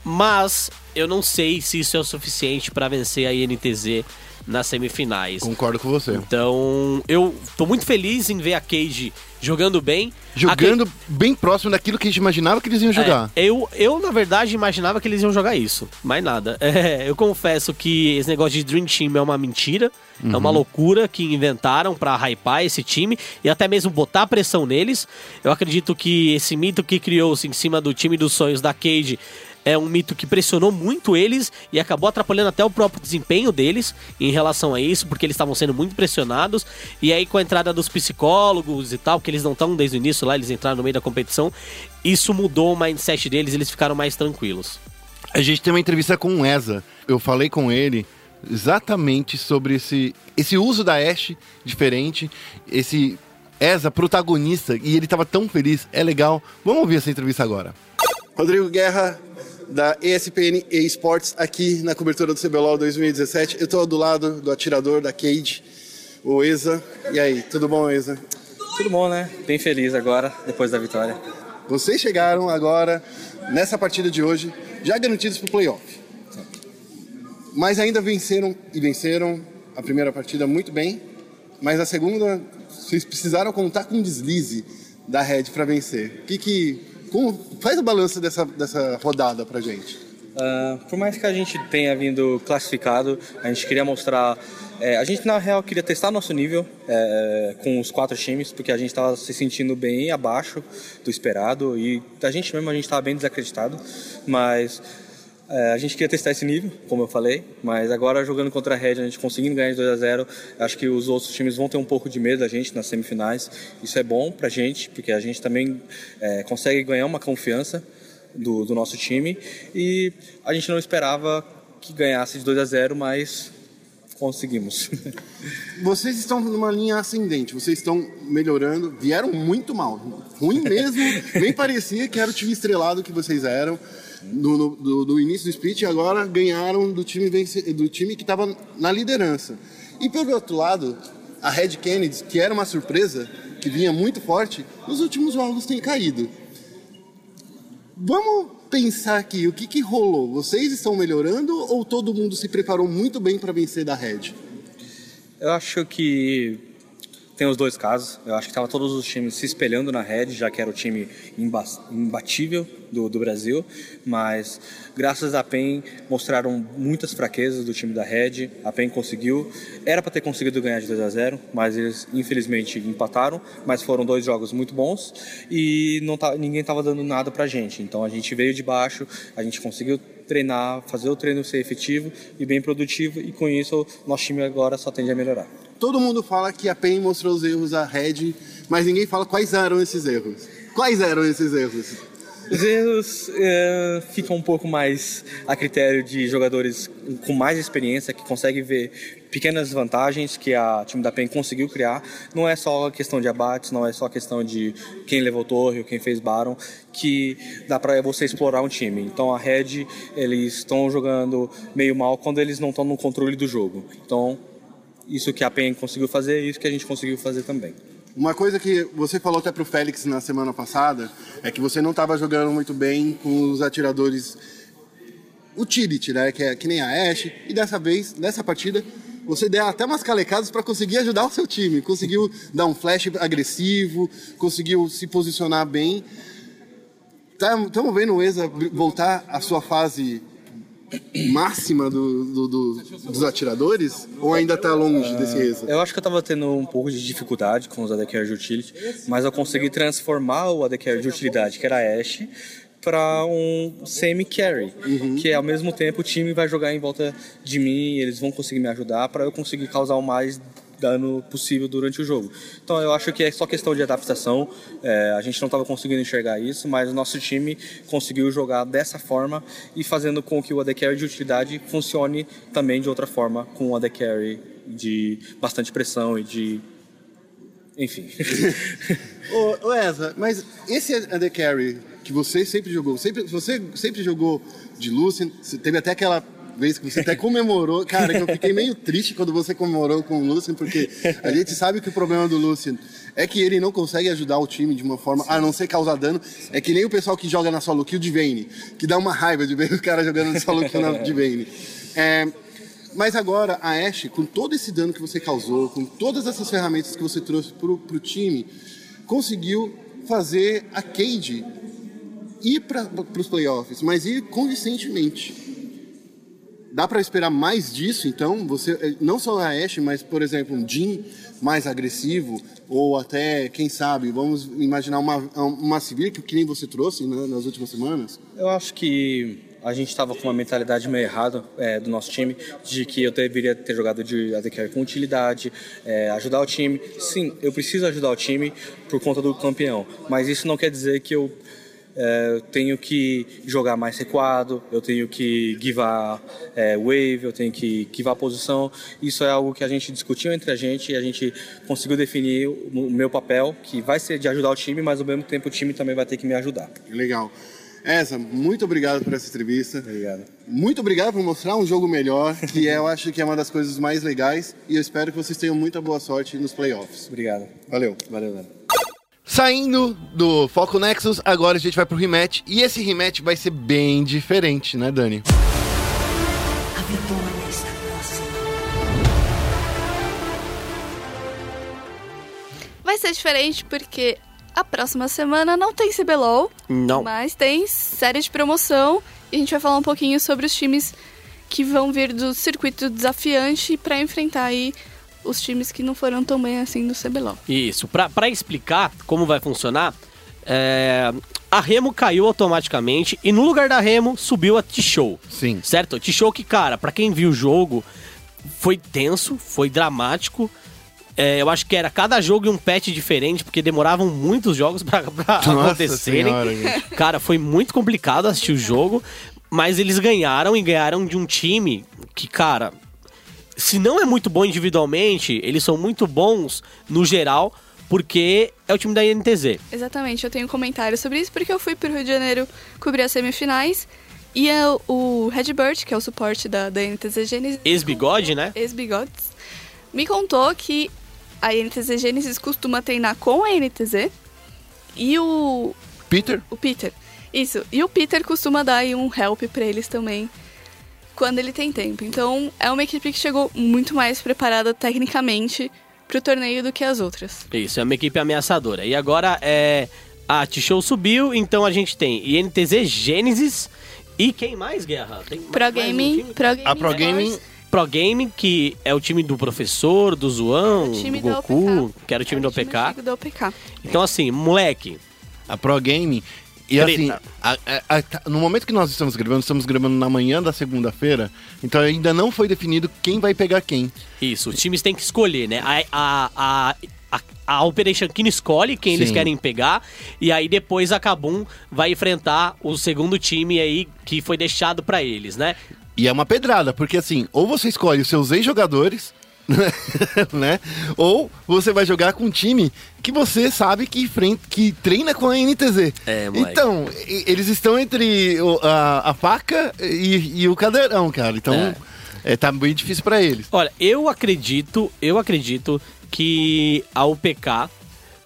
mas eu não sei se isso é o suficiente pra vencer a INTZ nas semifinais. Concordo com você. Então, eu tô muito feliz em ver a Cage jogando bem. Jogando bem próximo daquilo que a gente imaginava que eles iam Cage- jogar. É, eu, eu, na verdade, imaginava que eles iam jogar isso. Mais nada. <laughs> É, eu confesso que esse negócio de Dream Team é uma mentira. É uma loucura que inventaram pra hypar esse time e até mesmo botar pressão neles. Eu acredito que esse mito que criou-se em cima do time dos sonhos da Cage é um mito que pressionou muito eles e acabou atrapalhando até o próprio desempenho deles em relação a isso, porque eles estavam sendo muito pressionados. E aí, com a entrada dos psicólogos e tal, que eles não estão desde o início lá, eles entraram no meio da competição, isso mudou o mindset deles, eles ficaram mais tranquilos. A gente tem uma entrevista com o Eza. Eu falei com ele exatamente sobre esse, esse uso da Ashe diferente, esse Eza protagonista, e ele tava tão feliz. É legal. Vamos ouvir essa entrevista agora. Rodrigo Guerra, da ESPN eSports, aqui na cobertura do CBLOL 2017. Eu estou do lado do atirador da Cage, o Eza. E aí, tudo bom, Eza? Tudo bom, né? Bem feliz agora, depois da vitória. Vocês chegaram agora, nessa partida de hoje, já garantidos para o playoff. Mas ainda venceram, e venceram a primeira partida muito bem, mas a segunda, vocês precisaram contar com um deslize da Red para vencer. Que que, como, faz o balanço dessa, dessa rodada pra gente. Ah, por mais que a gente tenha vindo classificado, a gente queria mostrar. é, a gente, na real, queria testar nosso nível é, com os quatro times, porque a gente estava se sentindo bem abaixo do esperado e a gente mesmo a gente estava bem desacreditado. Mas é, a gente queria testar esse nível, como eu falei, mas agora jogando contra a Red, a gente conseguindo ganhar de 2 a 0 acho que os outros times vão ter um pouco de medo da gente nas semifinais. Isso é bom pra gente, porque a gente também é, consegue ganhar uma confiança do, do nosso time e a gente não esperava que ganhasse de 2 a 0 mas conseguimos. <laughs> Vocês estão numa linha ascendente, vocês estão melhorando, vieram muito mal, ruim mesmo, <laughs> nem parecia que era o time estrelado que vocês eram no, no- do, do início do split agora ganharam do time, do time que estava na liderança. E pelo outro lado, a Red Kennedy, que era uma surpresa, que vinha muito forte, nos últimos jogos tem caído. Vamos pensar aqui, o que, que rolou? Vocês estão melhorando ou todo mundo se preparou muito bem para vencer da Red? Eu acho que tem os dois casos. Eu acho que estava todos os times se espelhando na Red, já que era o time imba- imbatível do, do Brasil. Mas graças à PEN mostraram muitas fraquezas do time da Red. A PEN conseguiu. Era para ter conseguido ganhar de 2 a 0, mas eles infelizmente empataram. Mas foram dois jogos muito bons e não tá, ninguém estava dando nada pra gente. Então a gente veio de baixo, a gente conseguiu treinar, fazer o treino ser efetivo e bem produtivo e com isso o nosso time agora só tende a melhorar. Todo mundo fala que a PEN mostrou os erros à Red, mas ninguém fala quais eram esses erros. Quais eram esses erros? Os erros é, ficam um pouco mais a critério de jogadores com mais experiência que conseguem ver pequenas vantagens que a time da PEN conseguiu criar. Não é só questão de abates, não é só questão de quem levou torre ou quem fez Baron, que dá para você explorar um time. Então a Red, eles estão jogando meio mal quando eles não estão no controle do jogo. Então isso que a PEN conseguiu fazer é isso que a gente conseguiu fazer também. Uma coisa que você falou até pro Félix na semana passada é que você não estava jogando muito bem com os atiradores utility, né? Que é que nem a Ashe. E dessa vez, nessa partida, você deu até umas calecadas para conseguir ajudar o seu time. Conseguiu dar um flash agressivo, conseguiu se posicionar bem. Estamos vendo o ESA voltar à sua fase máxima do, do- do- dos atiradores? Ou ainda está longe desse ESA? Eu acho que eu tava tendo um pouco de dificuldade com os AD Carry de utility, mas eu consegui transformar o AD Carry de utilidade, que era a Ashe, para um semi-carry, que ao mesmo tempo o time vai jogar em volta de mim, eles vão conseguir me ajudar para eu conseguir causar o mais dano possível durante o jogo. Então eu acho que é só questão de adaptação. É, a gente não estava conseguindo enxergar isso, mas o nosso time conseguiu jogar dessa forma e fazendo com que o AD Carry de utilidade funcione também de outra forma com o AD Carry de bastante pressão e de enfim. <laughs> Ô, ô mas esse AD Carry que você sempre jogou, sempre, você sempre jogou de Lucian, teve até aquela vez que você até comemorou, cara, eu fiquei meio triste quando você comemorou com o Lucian, porque a gente sabe que o problema do Lucian é que ele não consegue ajudar o time de uma forma, a não ser causar dano, é que nem o pessoal que joga na solo kill de Vayne, que dá uma raiva de ver o cara jogando na solo kill de Vayne. É, mas agora, a Ashe, com todo esse dano que você causou, com todas essas ferramentas que você trouxe pro, pro time, conseguiu fazer a Cade ir para os playoffs, mas ir consistentemente. Dá para esperar mais disso, então? Você eh, não só a Ashe, mas por exemplo um Jin mais agressivo ou até quem sabe, vamos imaginar uma uma Sivir que, que nem você trouxe né, nas últimas semanas. Eu acho que a gente estava com uma mentalidade meio errada é, do nosso time, de que eu deveria ter jogado de AD com utilidade, é, ajudar o time. Sim, eu preciso ajudar o time por conta do campeão, mas isso não quer dizer que eu é, tenho que jogar mais recuado, eu tenho que givar é, wave, eu tenho que givar posição. Isso é algo que a gente discutiu entre a gente e a gente conseguiu definir o o meu papel, que vai ser de ajudar o time, mas ao mesmo tempo o time também vai ter que me ajudar. Legal. Essa, muito obrigado por essa entrevista. Obrigado. Muito obrigado por mostrar um jogo melhor, que eu acho que é uma das coisas mais legais. E eu espero que vocês tenham muita boa sorte nos playoffs. Obrigado. Valeu. Valeu, velho. Saindo do Foco Nexus, agora a gente vai pro rematch. E esse rematch vai ser bem diferente, né, Dani? A vitória está próxima. Vai ser diferente porque a próxima semana não tem CBLOL, Não. mas tem série de promoção. E a gente vai falar um pouquinho sobre os times que vão vir do circuito desafiante para enfrentar aí os times que não foram tão bem assim no CBLOL. Isso, pra, pra explicar como vai funcionar, é, a Remo caiu automaticamente e no lugar da Remo subiu a T-Show. Sim. Certo? A T-Show que, cara, pra quem viu o jogo, foi tenso, foi dramático. É, eu acho que era cada jogo e um patch diferente, porque demoravam muitos jogos <laughs> Nossa acontecerem. Senhora. Cara, foi muito complicado assistir o jogo, mas eles ganharam e ganharam de um time que, cara, se não é muito bom individualmente, eles são muito bons no geral, porque é o time da INTZ. Exatamente, eu tenho um comentário sobre isso porque eu fui pro Rio de Janeiro cobrir as semifinais e é o Redbird, que é o suporte da, da NTZ Genesis, Ex-bigode, né? ex-bigodes, me contou que a NTZ Genesis costuma treinar com a NTZ e o, Peter? o Peter. Isso, e o Peter costuma dar aí um help pra eles também quando ele tem tempo. Então é uma equipe que chegou muito mais preparada tecnicamente pro torneio do que as outras. Isso, é uma equipe ameaçadora. E agora é. A T-Show subiu, então a gente tem INTZ Gênesis e quem mais, Guerra? Tem Pro mais um Gaming, time? Pro Gaming, A Pro Gaming, Pro Gaming, que é o time do professor, do Zoão, O time do Goku, OPK. que era o time É do o time OPK. antigo do OPK. Então, assim, moleque, a Pro Gaming. E assim, a- a- a- no momento que nós estamos gravando, estamos gravando na manhã da segunda-feira, então ainda não foi definido quem vai pegar quem. Isso, os times têm que escolher, né? A, a, a, Operation Kino escolhe quem eles Sim. querem pegar, e aí depois a Kabum vai enfrentar o segundo time aí que foi deixado pra eles, né? E é uma pedrada, porque assim, ou você escolhe os seus ex-jogadores, <laughs> né? Ou você vai jogar com um time que você sabe que, enfrenta, que treina com a NTZ. É. Então, eles estão entre o- a, a faca e, e o cadeirão, cara. Então, é. tá bem difícil pra eles. Olha, eu acredito, eu acredito que a UPK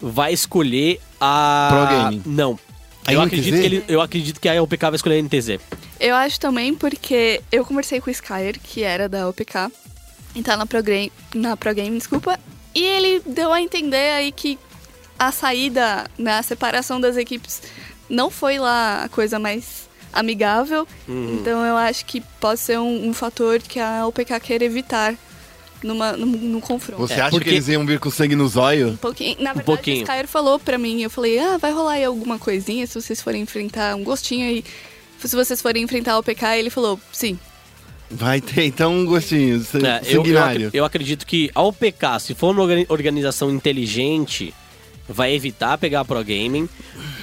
vai escolher a. Pro Gaming. Não. A Eu NTZ? acredito, que ele- eu acredito que a UPK vai escolher a NTZ. Eu acho também porque eu conversei com o Skyer, que era da OPK, e tá na Pro, Gra- na Pro Game, desculpa, e ele deu a entender aí que a saída, né, a separação das equipes não foi lá a coisa mais amigável, Uhum. então eu acho que pode ser um, um fator que a OPK quer evitar numa, num, num confronto. Você É, acha porque- que eles iam vir com sangue no zóio? Um pouquinho. Na verdade, pouquinho. o Skyer falou pra mim, eu falei, ah, vai rolar aí alguma coisinha se vocês forem enfrentar um gostinho aí. Se vocês forem enfrentar o PK, ele falou, sim. Vai ter então um gostinho É, eu, eu, eu acredito que a UPK, se for uma organi- organização inteligente, vai evitar pegar a Pro Gaming,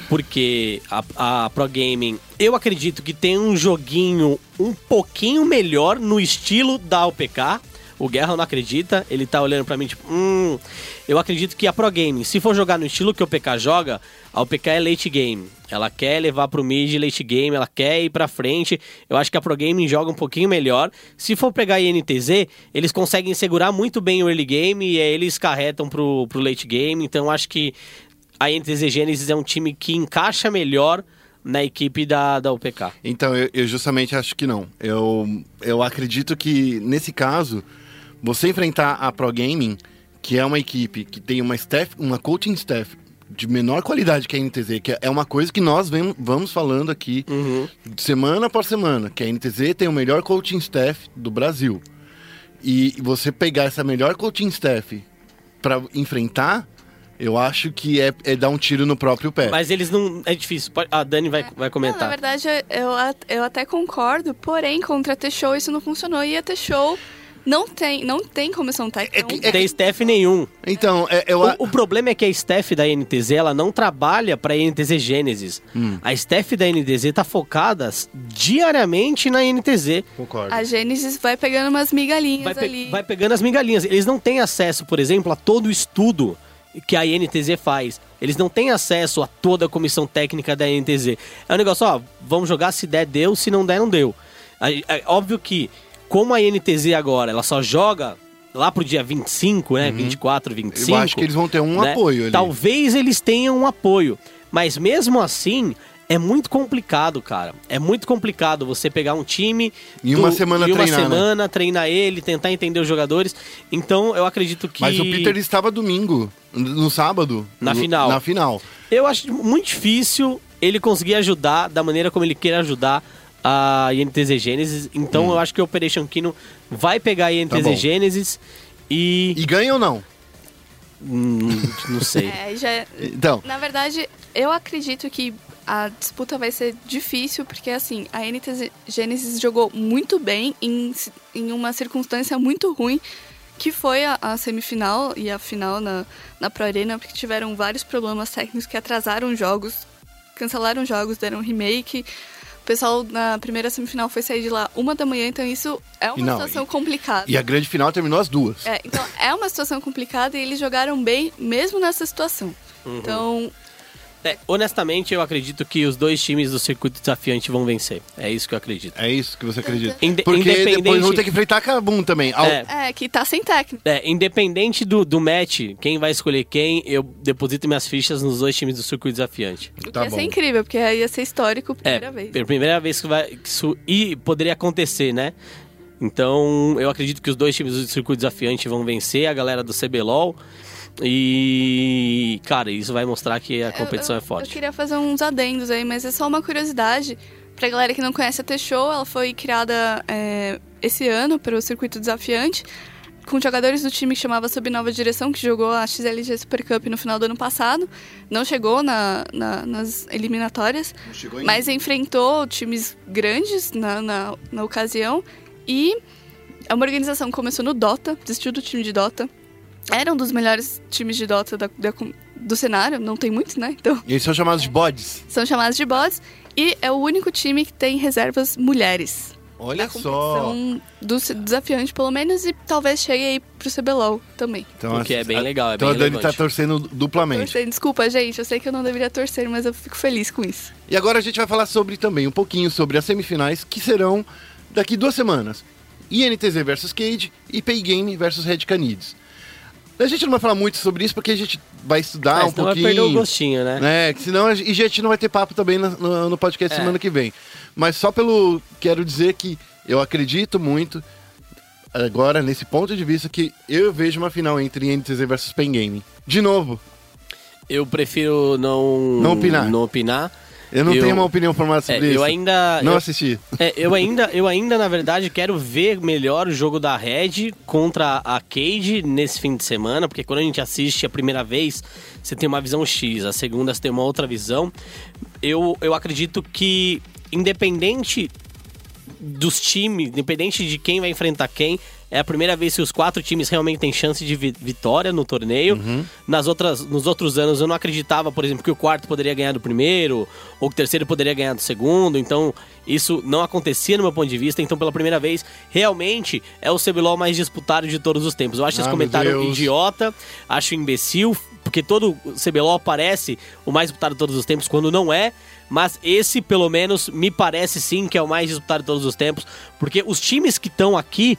porque a, a Pro Gaming, eu acredito que tem um joguinho um pouquinho melhor no estilo da UPK. O Guerra não acredita, ele tá olhando pra mim tipo, hum. Eu acredito que a Pro Gaming, se for jogar no estilo que o PK joga, a UPK é late game. Ela quer levar pro mid late game, ela quer ir pra frente. Eu acho que a Pro Gaming joga um pouquinho melhor. Se for pegar a INTZ, eles conseguem segurar muito bem o early game e aí eles carretam pro, pro late game. Então acho que a INTZ Genesis é um time que encaixa melhor na equipe da, da UPK. Então, eu, eu justamente acho que não. Eu, eu acredito que, nesse caso, você enfrentar a Pro Gaming, que é uma equipe que tem uma staff, uma coaching staff de menor qualidade que a NTZ, que é uma coisa que nós vem- vamos falando aqui semana após semana, que a NTZ tem o melhor coaching staff do Brasil. E você pegar essa melhor coaching staff para enfrentar, eu acho que é, é dar um tiro no próprio pé. Mas eles não. É difícil. A Dani vai, vai Não, na comentar. verdade, eu, eu até concordo, porém, contra a T-Show isso não funcionou. E a T-Show não tem, não tem comissão técnica. que- não Tem staff nenhum. Então, é, eu, O, o problema é que a staff da NTZ ela não trabalha para a NTZ Gênesis. Hum. A staff da NTZ tá focada diariamente na NTZ. concordo. A Gênesis vai pegando umas migalhinhas Vai, pe- ali. vai pegando as migalhinhas. Eles não têm acesso, por exemplo, a todo o estudo que a NTZ faz. Eles não têm acesso a toda a comissão técnica da NTZ. É um negócio, ó, vamos jogar, se der, deu, se não der, não deu. Aí, É óbvio que, como a NTZ agora, ela só joga lá pro dia 25, né? 24, 25. Uhum. Eu acho que eles vão ter um né? apoio ali. Talvez eles tenham um apoio. Mas mesmo assim, é muito complicado, cara. É muito complicado você pegar um time. Em uma semana em uma treinar, né? semana, treinar ele, tentar entender os jogadores. Então, eu acredito que. Mas o Peter estava domingo, no sábado. Na no- final. Na final. Eu acho muito difícil ele conseguir ajudar da maneira como ele quer ajudar a INTZ Genesis. Então, eu acho que o Operation Kino vai pegar a INTZ Hum. Tá. Genesis e. E ganha ou não? Hum, não sei. <laughs> É, já, Então, Na verdade, eu acredito que a disputa vai ser difícil, porque assim, a NTZ Genesis jogou muito bem em, em uma circunstância muito ruim, que foi a, a semifinal e a final na, na Pro Arena, porque tiveram vários problemas técnicos que atrasaram jogos, cancelaram jogos, deram remake. O pessoal na primeira semifinal foi sair de lá uma da manhã, então isso é uma E não, situação complicada. e a grande final terminou as duas. É, então é uma situação complicada e eles jogaram bem mesmo nessa situação. Então, É, honestamente, eu acredito que os dois times do circuito desafiante vão vencer. É isso que eu acredito. É isso que você acredita. Inde- Porque independente- depois vão ter que enfrentar a Kabum também. Ao- É. é que tá sem técnico. É, independente do, do match, quem vai escolher quem, eu deposito minhas fichas nos dois times do circuito desafiante. O que Tá ia bom. ser incrível, porque aí ia ser histórico É, primeira vez. pela primeira vez que vai. Que isso e poderia acontecer, né? Então, eu acredito que os dois times do circuito desafiante vão vencer a galera do CBLOL. E, cara, isso vai mostrar que a competição eu, é forte. Eu queria fazer uns adendos aí, mas é só uma curiosidade. Pra galera que não conhece a T-Show, ela foi criada é, esse ano para o circuito desafiante, com jogadores do time que chamava Sob Nova Direção, que jogou a XLG Super Cup no final do ano passado. Não chegou na, na- nas eliminatórias, chegou mas enfrentou times grandes na, na, na ocasião. E é uma organização que começou no Dota, desistiu do time de Dota. Era um dos melhores times de Dota da- da- do cenário, não tem muitos, né? Então, E eles são chamados de bots. <laughs> são chamados de bots. E é o único time que tem reservas mulheres. Olha só. São do desafiante, pelo menos, e talvez chegue aí pro CBLOL também. O que é bem legal, é então bem a Dani tá torcendo duplamente. Torcendo. Desculpa, gente, eu sei que eu não deveria torcer, mas eu fico feliz com isso. E agora a gente vai falar sobre também um pouquinho sobre as semifinais que serão daqui duas semanas. INTZ versus Cage e Pay Game versus Red Canids. A gente não vai falar muito sobre isso porque a gente vai estudar É, um senão vai pouquinho. perder o gostinho, né? É, que senão a gente, e a gente não vai ter papo também no, no- podcast É. semana que vem. Mas só pelo. Quero dizer que eu acredito muito, agora, nesse ponto de vista, que eu vejo uma final entre INTZ versus Pen Game. De novo, Eu prefiro não... Não opinar. Não opinar. Eu não tenho uma opinião formada É, sobre isso. eu ainda... Não eu- assisti. É, eu ainda, eu ainda, na verdade, quero ver melhor o jogo da Red contra a Cade nesse fim de semana, porque quando a gente assiste a primeira vez, você tem uma visão X, a segunda você tem uma outra visão. Eu, eu acredito que, independente dos times, independente de quem vai enfrentar quem, é a primeira vez que os quatro times realmente têm chance de vi- vitória no torneio. Nas outras, nos outros anos eu não acreditava, por exemplo, que o quarto poderia ganhar do primeiro, ou que o terceiro poderia ganhar do segundo. Então, isso não acontecia no meu ponto de vista. Então, pela primeira vez, realmente é o CBLOL mais disputado de todos os tempos. Eu acho Ah, esse comentário Deus. idiota, acho imbecil, porque todo CBLOL parece o mais disputado de todos os tempos, quando não é. Mas esse, pelo menos, me parece sim que é o mais disputado de todos os tempos, porque os times que estão aqui,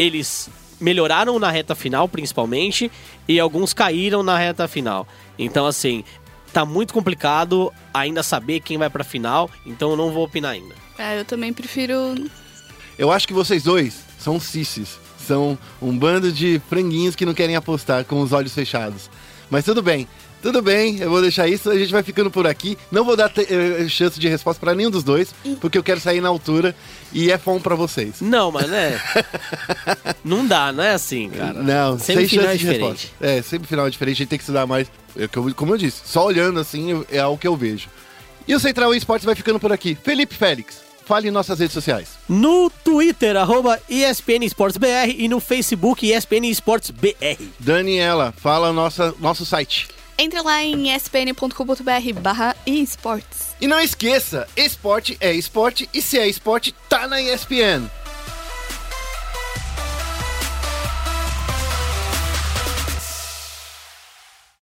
eles melhoraram na reta final, principalmente, e alguns caíram na reta final. Então, assim, tá muito complicado ainda saber quem vai pra final, então eu não vou opinar ainda. É, eu também prefiro. Eu acho que vocês dois são cissis. São um bando de franguinhos que não querem apostar com os olhos fechados. Mas tudo bem. Tudo bem, eu vou deixar isso, a gente vai ficando por aqui. Não vou dar te- eh, chance de resposta pra nenhum dos dois, porque eu quero sair na altura e é bom pra vocês. Não, mas é. <laughs> não dá, não é assim, cara. Não, sem Semifinal chance é de diferente. resposta. É, sempre final é diferente, a gente tem que estudar mais. É como eu disse, só olhando assim é algo que eu vejo. E o Central Esportes vai ficando por aqui. Felipe Félix, fale em nossas redes sociais. No Twitter, arroba ESPN Esportes BR e no Facebook ESPN Esportes BR. Daniela, fala nossa, nosso site. Entre lá em spn.com.br barra esportes. E não esqueça, esporte é esporte e se é esporte, tá na ESPN.